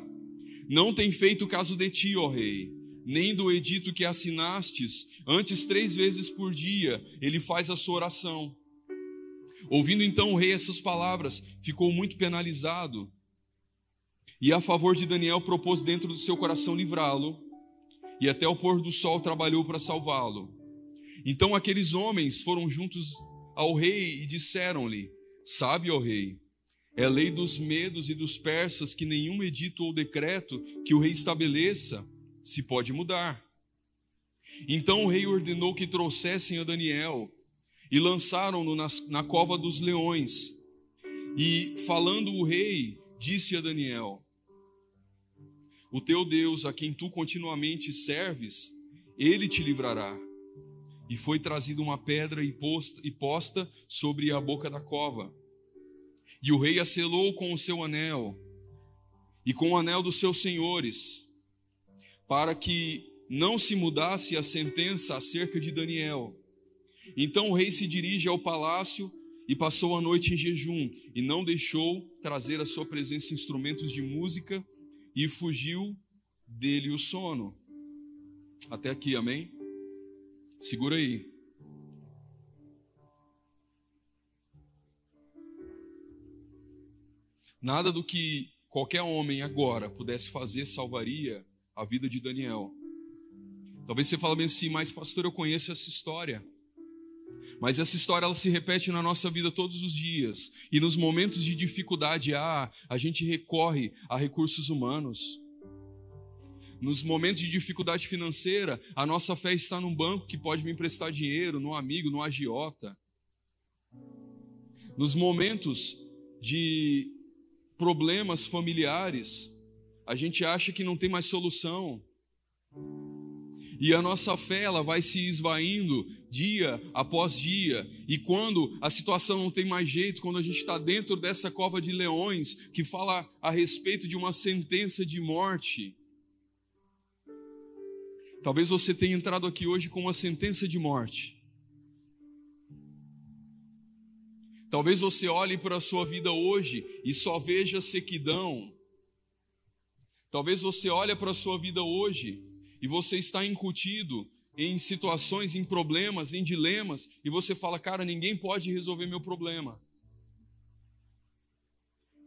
não tem feito caso de ti, ó rei, nem do edito que assinastes, antes três vezes por dia ele faz a sua oração. Ouvindo então o rei essas palavras, ficou muito penalizado. E a favor de Daniel propôs dentro do seu coração livrá-lo, e até o pôr do sol trabalhou para salvá-lo. Então aqueles homens foram juntos ao rei e disseram-lhe: Sabe, ó rei, é lei dos medos e dos persas que nenhum edito ou decreto que o rei estabeleça se pode mudar. Então o rei ordenou que trouxessem a Daniel e lançaram-no na cova dos leões. E falando o rei, disse a Daniel: O teu Deus, a quem tu continuamente serves, ele te livrará e foi trazida uma pedra e posta, e posta sobre a boca da cova. E o rei a selou com o seu anel e com o anel dos seus senhores, para que não se mudasse a sentença acerca de Daniel. Então o rei se dirige ao palácio e passou a noite em jejum, e não deixou trazer à sua presença instrumentos de música, e fugiu dele o sono. Até aqui, amém? Segura aí. Nada do que qualquer homem agora pudesse fazer salvaria a vida de Daniel. Talvez você fale bem assim, mas pastor, eu conheço essa história. Mas essa história ela se repete na nossa vida todos os dias. E nos momentos de dificuldade, ah, a gente recorre a recursos humanos. Nos momentos de dificuldade financeira, a nossa fé está num banco que pode me emprestar dinheiro, num amigo, num agiota. Nos momentos de problemas familiares, a gente acha que não tem mais solução. E a nossa fé ela vai se esvaindo dia após dia. E quando a situação não tem mais jeito, quando a gente está dentro dessa cova de leões que fala a respeito de uma sentença de morte, Talvez você tenha entrado aqui hoje com uma sentença de morte. Talvez você olhe para a sua vida hoje e só veja sequidão. Talvez você olhe para a sua vida hoje e você está incutido em situações, em problemas, em dilemas, e você fala, cara, ninguém pode resolver meu problema.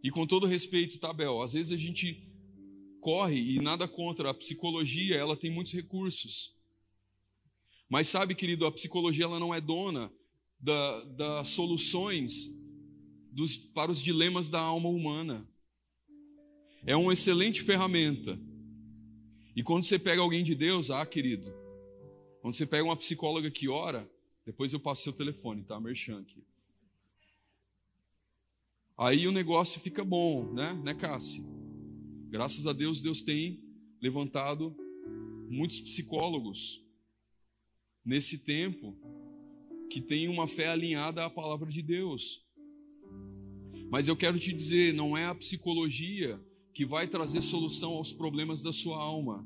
E com todo respeito, tá, às vezes a gente corre e nada contra a psicologia, ela tem muitos recursos. Mas sabe, querido, a psicologia ela não é dona das da soluções dos, para os dilemas da alma humana. É uma excelente ferramenta. E quando você pega alguém de Deus, ah, querido, quando você pega uma psicóloga que ora, depois eu passo seu telefone, tá? Merchan aqui. Aí o negócio fica bom, né, né, Cassi? Graças a Deus, Deus tem levantado muitos psicólogos nesse tempo que têm uma fé alinhada à palavra de Deus. Mas eu quero te dizer, não é a psicologia que vai trazer solução aos problemas da sua alma.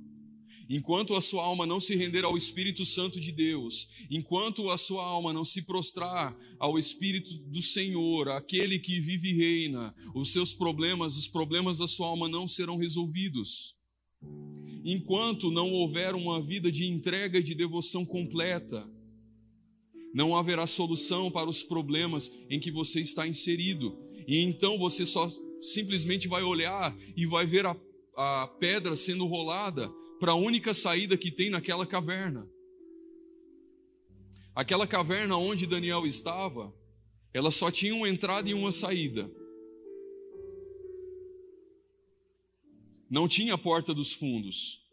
Enquanto a sua alma não se render ao Espírito Santo de Deus, enquanto a sua alma não se prostrar ao Espírito do Senhor, aquele que vive e reina, os seus problemas, os problemas da sua alma não serão resolvidos. Enquanto não houver uma vida de entrega e de devoção completa, não haverá solução para os problemas em que você está inserido. E então você só simplesmente vai olhar e vai ver a, a pedra sendo rolada para a única saída que tem naquela caverna. Aquela caverna onde Daniel estava, ela só tinha uma entrada e uma saída. Não tinha a porta dos fundos.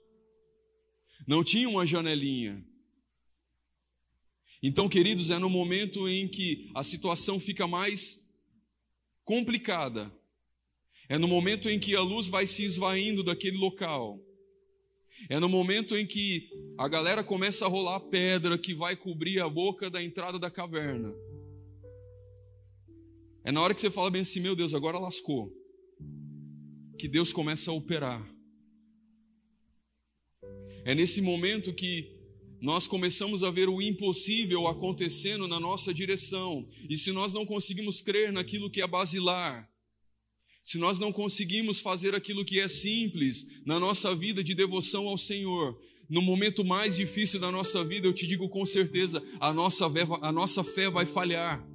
Não tinha uma janelinha. Então, queridos, é no momento em que a situação fica mais complicada é no momento em que a luz vai se esvaindo daquele local. É no momento em que a galera começa a rolar pedra que vai cobrir a boca da entrada da caverna. É na hora que você fala bem assim: meu Deus, agora lascou. Que Deus começa a operar. É nesse momento que nós começamos a ver o impossível acontecendo na nossa direção. E se nós não conseguimos crer naquilo que é basilar, se nós não conseguimos fazer aquilo que é simples na nossa vida de devoção ao Senhor, no momento mais difícil da nossa vida, eu te digo com certeza, a nossa fé, a nossa fé vai falhar.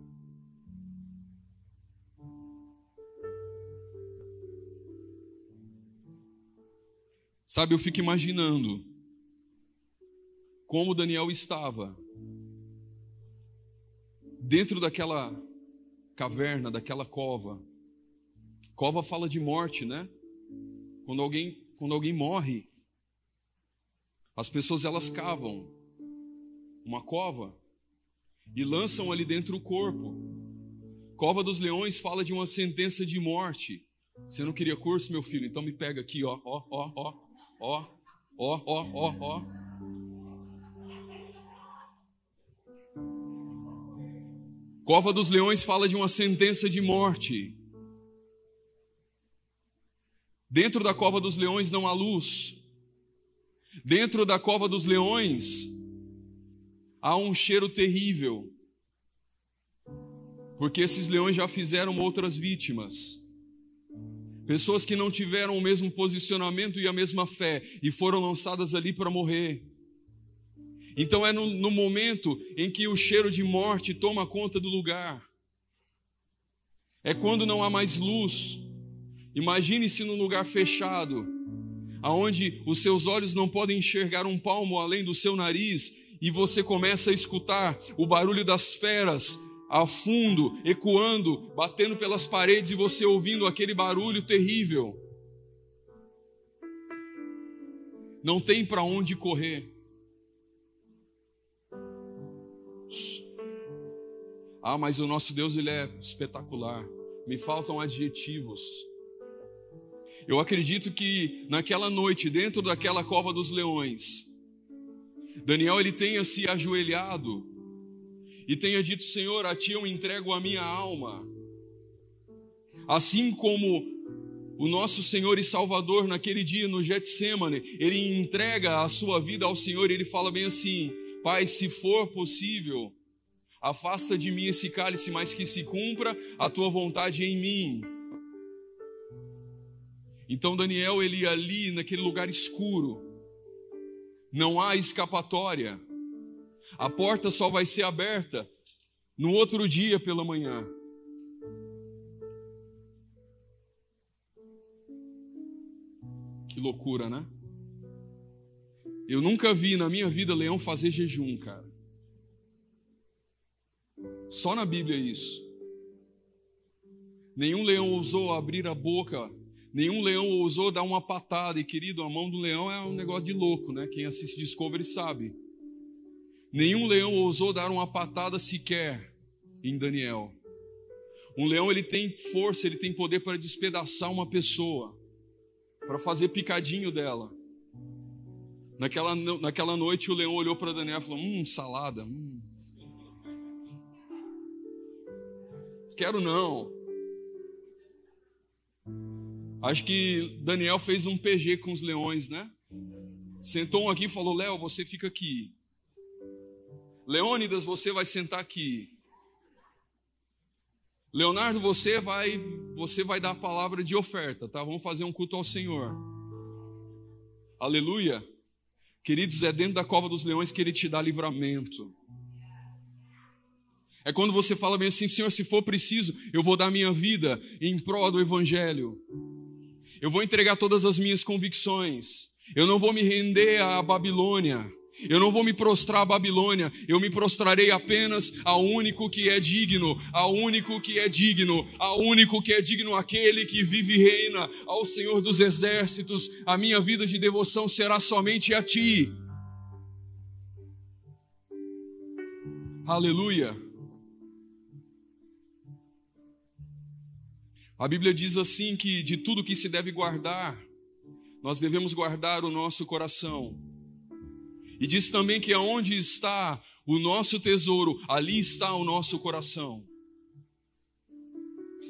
Sabe, eu fico imaginando como Daniel estava dentro daquela caverna, daquela cova. Cova fala de morte, né? Quando alguém, quando alguém morre, as pessoas elas cavam uma cova e lançam ali dentro o corpo. Cova dos Leões fala de uma sentença de morte. Você não queria curso, meu filho? Então me pega aqui, ó, ó, ó, ó, ó, ó, ó, ó, ó. Cova dos Leões fala de uma sentença de morte. Dentro da cova dos leões não há luz. Dentro da cova dos leões há um cheiro terrível. Porque esses leões já fizeram outras vítimas. Pessoas que não tiveram o mesmo posicionamento e a mesma fé e foram lançadas ali para morrer. Então é no, no momento em que o cheiro de morte toma conta do lugar. É quando não há mais luz. Imagine-se num lugar fechado, aonde os seus olhos não podem enxergar um palmo além do seu nariz, e você começa a escutar o barulho das feras a fundo, ecoando, batendo pelas paredes e você ouvindo aquele barulho terrível. Não tem para onde correr. Ah, mas o nosso Deus ele é espetacular. Me faltam adjetivos. Eu acredito que naquela noite, dentro daquela cova dos leões, Daniel ele tenha se ajoelhado e tenha dito: Senhor, a ti eu entrego a minha alma. Assim como o nosso Senhor e Salvador naquele dia no Getsemane, ele entrega a sua vida ao Senhor e ele fala bem assim: Pai, se for possível, Afasta de mim esse cálice, mas que se cumpra a tua vontade em mim. Então Daniel ele ia ali naquele lugar escuro. Não há escapatória. A porta só vai ser aberta no outro dia pela manhã. Que loucura, né? Eu nunca vi na minha vida leão fazer jejum, cara. Só na Bíblia isso. Nenhum leão ousou abrir a boca, nenhum leão ousou dar uma patada. E querido, a mão do leão é um negócio de louco, né? Quem assiste Discovery sabe. Nenhum leão ousou dar uma patada sequer em Daniel. Um leão ele tem força, ele tem poder para despedaçar uma pessoa, para fazer picadinho dela. Naquela, naquela noite o leão olhou para Daniel e falou: Hum, salada. Hum. Quero não. Acho que Daniel fez um PG com os leões, né? Sentou um aqui e falou: Léo, você fica aqui. Leônidas, você vai sentar aqui. Leonardo, você vai, você vai dar a palavra de oferta, tá? Vamos fazer um culto ao Senhor. Aleluia. Queridos, é dentro da cova dos leões que ele te dá livramento. É quando você fala bem assim, Senhor, se for preciso, eu vou dar minha vida em prol do Evangelho. Eu vou entregar todas as minhas convicções. Eu não vou me render à Babilônia. Eu não vou me prostrar à Babilônia, eu me prostrarei apenas ao único que é digno, ao único que é digno, ao único que é digno, aquele que vive e reina, ao Senhor dos exércitos. A minha vida de devoção será somente a Ti. Aleluia. A Bíblia diz assim que de tudo que se deve guardar, nós devemos guardar o nosso coração. E diz também que aonde está o nosso tesouro, ali está o nosso coração.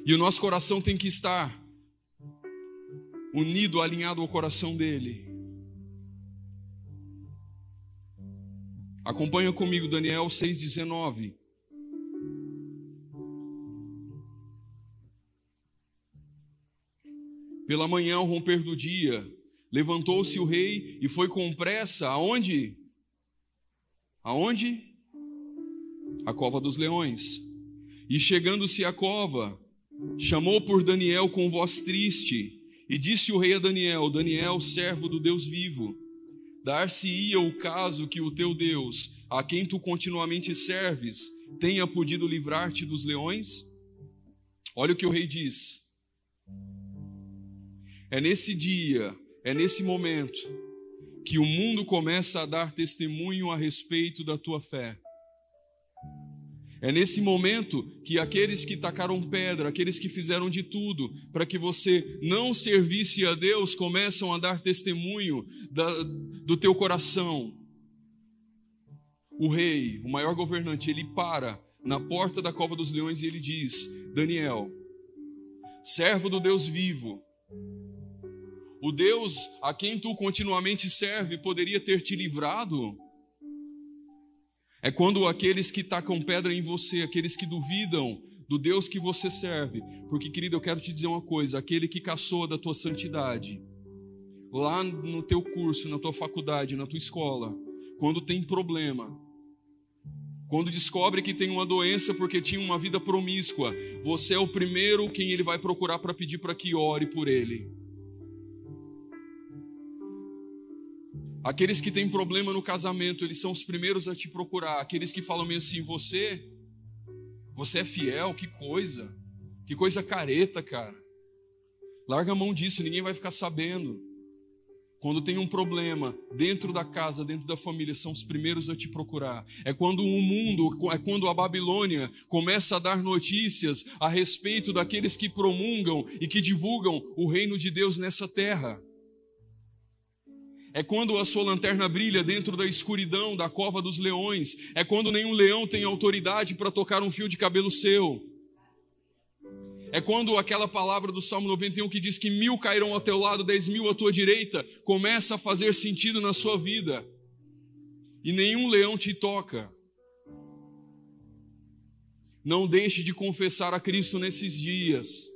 E o nosso coração tem que estar unido, alinhado ao coração dele. Acompanha comigo Daniel 6,19. Pela manhã, ao romper do dia, levantou-se o rei e foi com pressa aonde? Aonde? A cova dos leões. E chegando-se à cova, chamou por Daniel com voz triste, e disse o rei a Daniel: Daniel, servo do Deus vivo, dar-se-ia o caso que o teu Deus, a quem tu continuamente serves, tenha podido livrar-te dos leões? Olha o que o rei diz. É nesse dia, é nesse momento, que o mundo começa a dar testemunho a respeito da tua fé. É nesse momento que aqueles que tacaram pedra, aqueles que fizeram de tudo para que você não servisse a Deus, começam a dar testemunho da, do teu coração. O rei, o maior governante, ele para na porta da cova dos leões e ele diz: Daniel, servo do Deus vivo, o Deus a quem tu continuamente serve poderia ter te livrado? É quando aqueles que tacam pedra em você, aqueles que duvidam do Deus que você serve, porque querido, eu quero te dizer uma coisa: aquele que caçou da tua santidade, lá no teu curso, na tua faculdade, na tua escola, quando tem problema, quando descobre que tem uma doença porque tinha uma vida promíscua, você é o primeiro quem ele vai procurar para pedir para que ore por ele. Aqueles que têm problema no casamento, eles são os primeiros a te procurar. Aqueles que falam meio assim, você, você é fiel, que coisa, que coisa careta, cara. Larga a mão disso, ninguém vai ficar sabendo. Quando tem um problema dentro da casa, dentro da família, são os primeiros a te procurar. É quando o mundo, é quando a Babilônia começa a dar notícias a respeito daqueles que promulgam e que divulgam o reino de Deus nessa terra. É quando a sua lanterna brilha dentro da escuridão da cova dos leões. É quando nenhum leão tem autoridade para tocar um fio de cabelo seu. É quando aquela palavra do Salmo 91 que diz que mil cairão ao teu lado, dez mil à tua direita, começa a fazer sentido na sua vida. E nenhum leão te toca. Não deixe de confessar a Cristo nesses dias.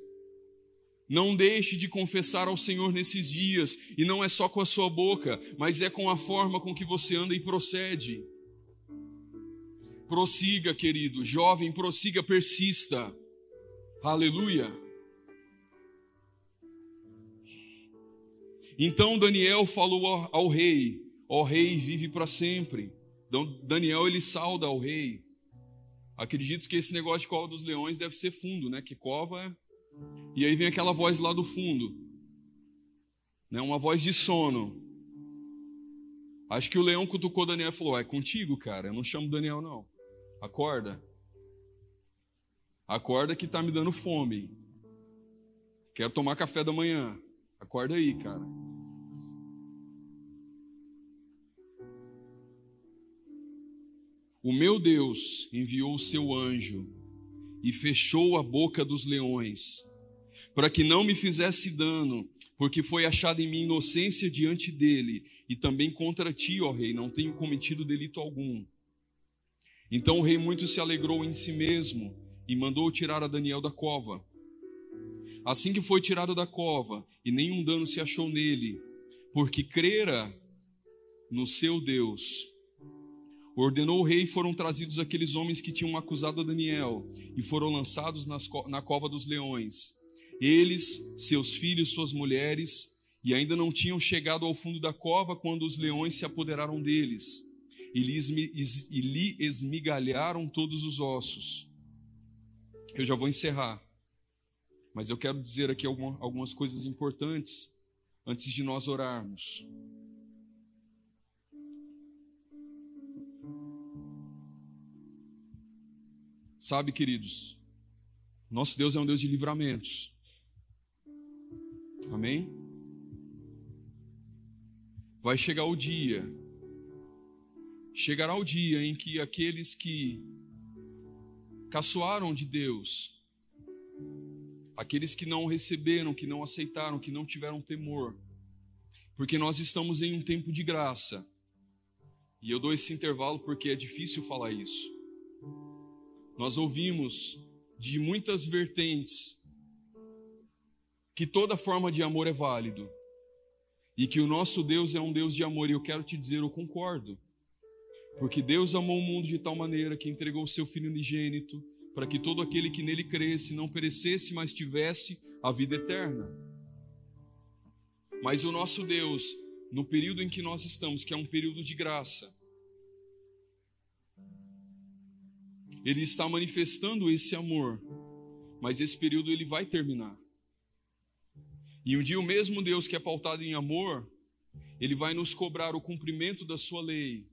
Não deixe de confessar ao Senhor nesses dias, e não é só com a sua boca, mas é com a forma com que você anda e procede. Prossiga, querido, jovem, prossiga, persista. Aleluia. Então Daniel falou ao, rei: Ó rei, vive para sempre. Então, Daniel ele sauda ao rei. Acredito que esse negócio de cova dos leões deve ser fundo, né? Que cova é e aí vem aquela voz lá do fundo, né? uma voz de sono. Acho que o leão cutucou Daniel e falou: É contigo, cara, eu não chamo Daniel, não. Acorda. Acorda que tá me dando fome. Quero tomar café da manhã. Acorda aí, cara. O meu Deus enviou o seu anjo e fechou a boca dos leões, para que não me fizesse dano, porque foi achada em mim inocência diante dele, e também contra ti, ó rei, não tenho cometido delito algum. Então o rei muito se alegrou em si mesmo e mandou tirar a Daniel da cova. Assim que foi tirado da cova, e nenhum dano se achou nele, porque crera no seu Deus, Ordenou o rei e foram trazidos aqueles homens que tinham acusado Daniel e foram lançados na cova dos leões. Eles, seus filhos, suas mulheres, e ainda não tinham chegado ao fundo da cova quando os leões se apoderaram deles e lhe esmigalharam todos os ossos. Eu já vou encerrar, mas eu quero dizer aqui algumas coisas importantes antes de nós orarmos. Sabe, queridos, nosso Deus é um Deus de livramentos. Amém? Vai chegar o dia, chegará o dia em que aqueles que caçoaram de Deus, aqueles que não receberam, que não aceitaram, que não tiveram temor, porque nós estamos em um tempo de graça. E eu dou esse intervalo porque é difícil falar isso. Nós ouvimos de muitas vertentes que toda forma de amor é válido e que o nosso Deus é um Deus de amor, e eu quero te dizer, eu concordo. Porque Deus amou o mundo de tal maneira que entregou o seu Filho unigênito para que todo aquele que nele cresce não perecesse, mas tivesse a vida eterna. Mas o nosso Deus, no período em que nós estamos, que é um período de graça, ele está manifestando esse amor, mas esse período ele vai terminar. E um dia o mesmo Deus que é pautado em amor, ele vai nos cobrar o cumprimento da sua lei,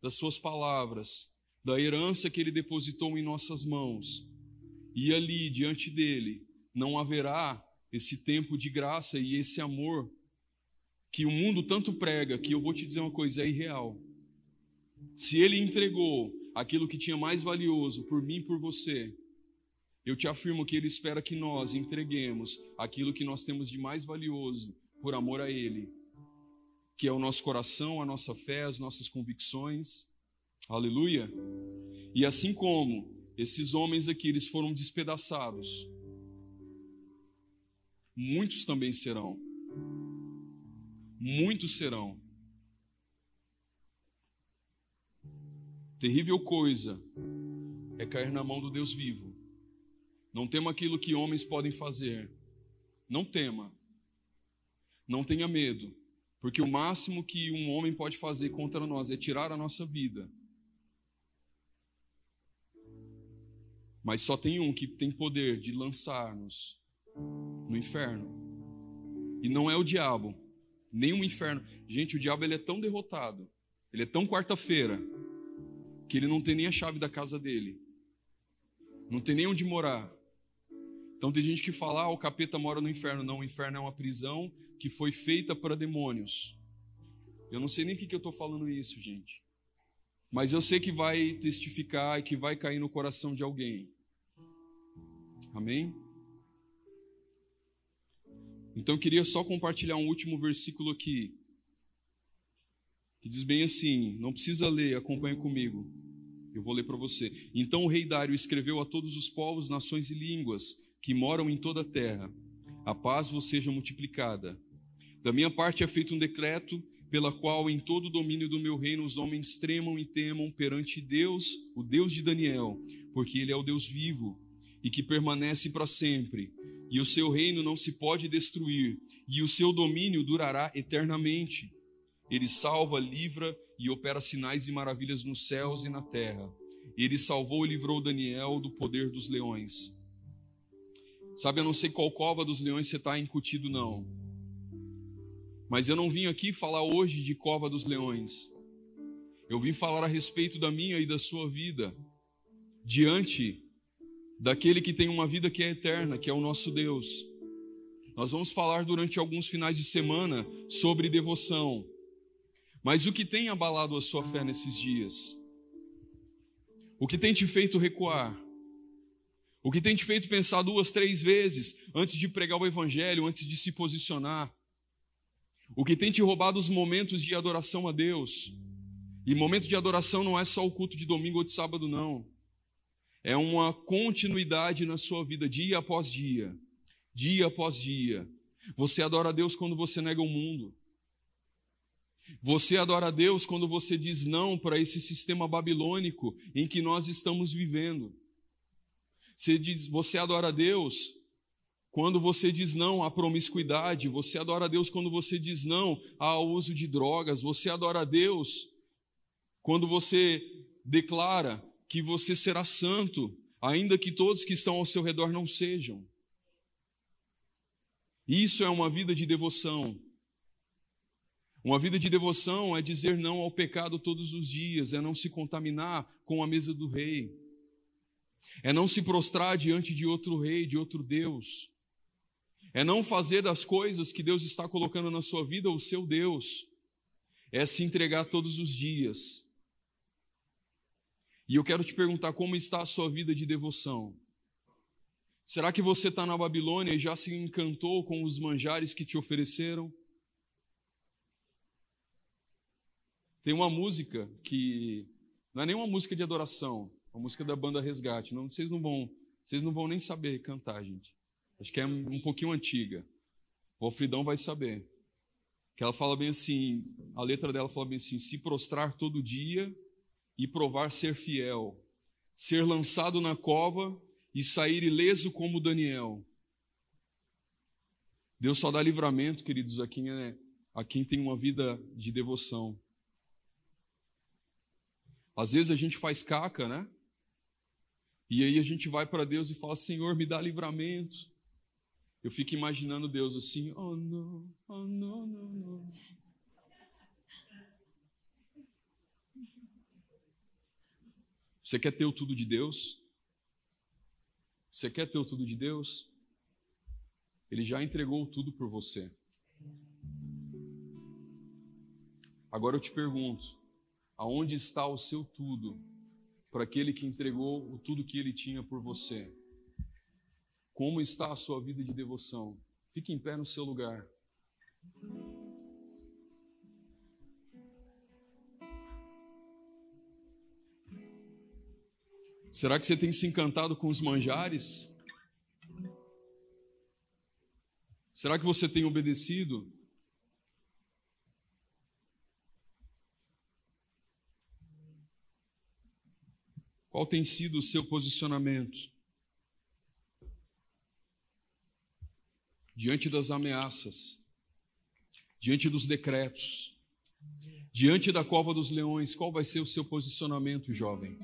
das suas palavras, da herança que ele depositou em nossas mãos. E ali, diante dele, não haverá esse tempo de graça e esse amor que o mundo tanto prega, que eu vou te dizer uma coisa, é irreal. Se ele entregou aquilo que tinha mais valioso por mim e por você, eu te afirmo que ele espera que nós entreguemos aquilo que nós temos de mais valioso por amor a ele, que é o nosso coração, a nossa fé, as nossas convicções. Aleluia. E assim como esses homens aqui, eles foram despedaçados, muitos também serão. Muitos serão. Terrível coisa é cair na mão do Deus vivo. Não tema aquilo que homens podem fazer. Não tema. Não tenha medo. Porque o máximo que um homem pode fazer contra nós é tirar a nossa vida. Mas só tem um que tem poder de lançar-nos no inferno. E não é o diabo, nem o inferno. Gente, o diabo ele é tão derrotado, ele é tão quarta-feira, que ele não tem nem a chave da casa dele. Não tem nem onde morar. Então tem gente que fala, ah, o capeta mora no inferno. Não, o inferno é uma prisão que foi feita para demônios. Eu não sei nem por que eu estou falando isso, gente. Mas eu sei que vai testificar e que vai cair no coração de alguém. Amém? Então eu queria só compartilhar um último versículo aqui. Que diz bem assim: não precisa ler, acompanha comigo. Eu vou ler para você. Então o rei Dário escreveu a todos os povos, nações e línguas que moram em toda a terra: A paz vos seja multiplicada. Da minha parte é feito um decreto pela qual em todo o domínio do meu reino os homens tremam e temam perante Deus, o Deus de Daniel, porque ele é o Deus vivo e que permanece para sempre, e o seu reino não se pode destruir, e o seu domínio durará eternamente. Ele salva, livra e opera sinais e maravilhas nos céus e na terra. Ele salvou e livrou Daniel do poder dos leões. Sabe, eu não sei qual cova dos leões você está incutido, não. Mas eu não vim aqui falar hoje de cova dos leões. Eu vim falar a respeito da minha e da sua vida, diante daquele que tem uma vida que é eterna, que é o nosso Deus. Nós vamos falar durante alguns finais de semana sobre devoção. Mas o que tem abalado a sua fé nesses dias? O que tem te feito recuar? O que tem te feito pensar duas, três vezes antes de pregar o Evangelho, antes de se posicionar? O que tem te roubado os momentos de adoração a Deus? E momento de adoração não é só o culto de domingo ou de sábado, não. É uma continuidade na sua vida, dia após dia, dia após dia. Você adora a Deus quando você nega o mundo. Você adora a Deus quando você diz não para esse sistema babilônico em que nós estamos vivendo. Você, diz, você adora a Deus quando você diz não à promiscuidade, você adora a Deus quando você diz não ao uso de drogas, você adora a Deus quando você declara que você será santo, ainda que todos que estão ao seu redor não sejam. Isso é uma vida de devoção. Uma vida de devoção é dizer não ao pecado todos os dias, é não se contaminar com a mesa do rei é não se prostrar diante de outro rei, de outro Deus. É não fazer das coisas que Deus está colocando na sua vida o seu Deus. É se entregar todos os dias. E eu quero te perguntar como está a sua vida de devoção. Será que você está na Babilônia e já se encantou com os manjares que te ofereceram? Tem uma música que não é nem uma música de adoração, é uma música da banda Resgate. Não, vocês não vão, vocês não vão nem saber cantar, gente. Acho que é um pouquinho antiga. O Alfredão vai saber. Que ela fala bem assim, a letra dela fala bem assim: se prostrar todo dia e provar ser fiel, ser lançado na cova e sair ileso como Daniel. Deus só dá livramento, queridos, a quem, é, a quem tem uma vida de devoção. Às vezes a gente faz caca, né? E aí a gente vai para Deus e fala: Senhor, me dá livramento. Eu fico imaginando Deus assim: Oh, não, oh, não, não, não. Você quer ter o tudo de Deus? Você quer ter o tudo de Deus? Ele já entregou tudo por você. Agora eu te pergunto: aonde está o seu tudo para aquele que entregou o tudo que ele tinha por você? Como está a sua vida de devoção? Fique em pé no seu lugar. Será que você tem se encantado com os manjares? Será que você tem obedecido? Qual tem sido o seu posicionamento? Diante das ameaças, diante dos decretos, diante da cova dos leões, qual vai ser o seu posicionamento, jovem?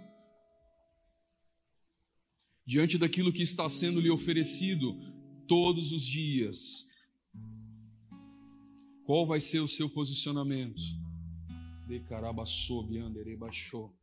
diante daquilo que está sendo lhe oferecido todos os dias. Qual vai ser o seu posicionamento? De carabaçou, baixou.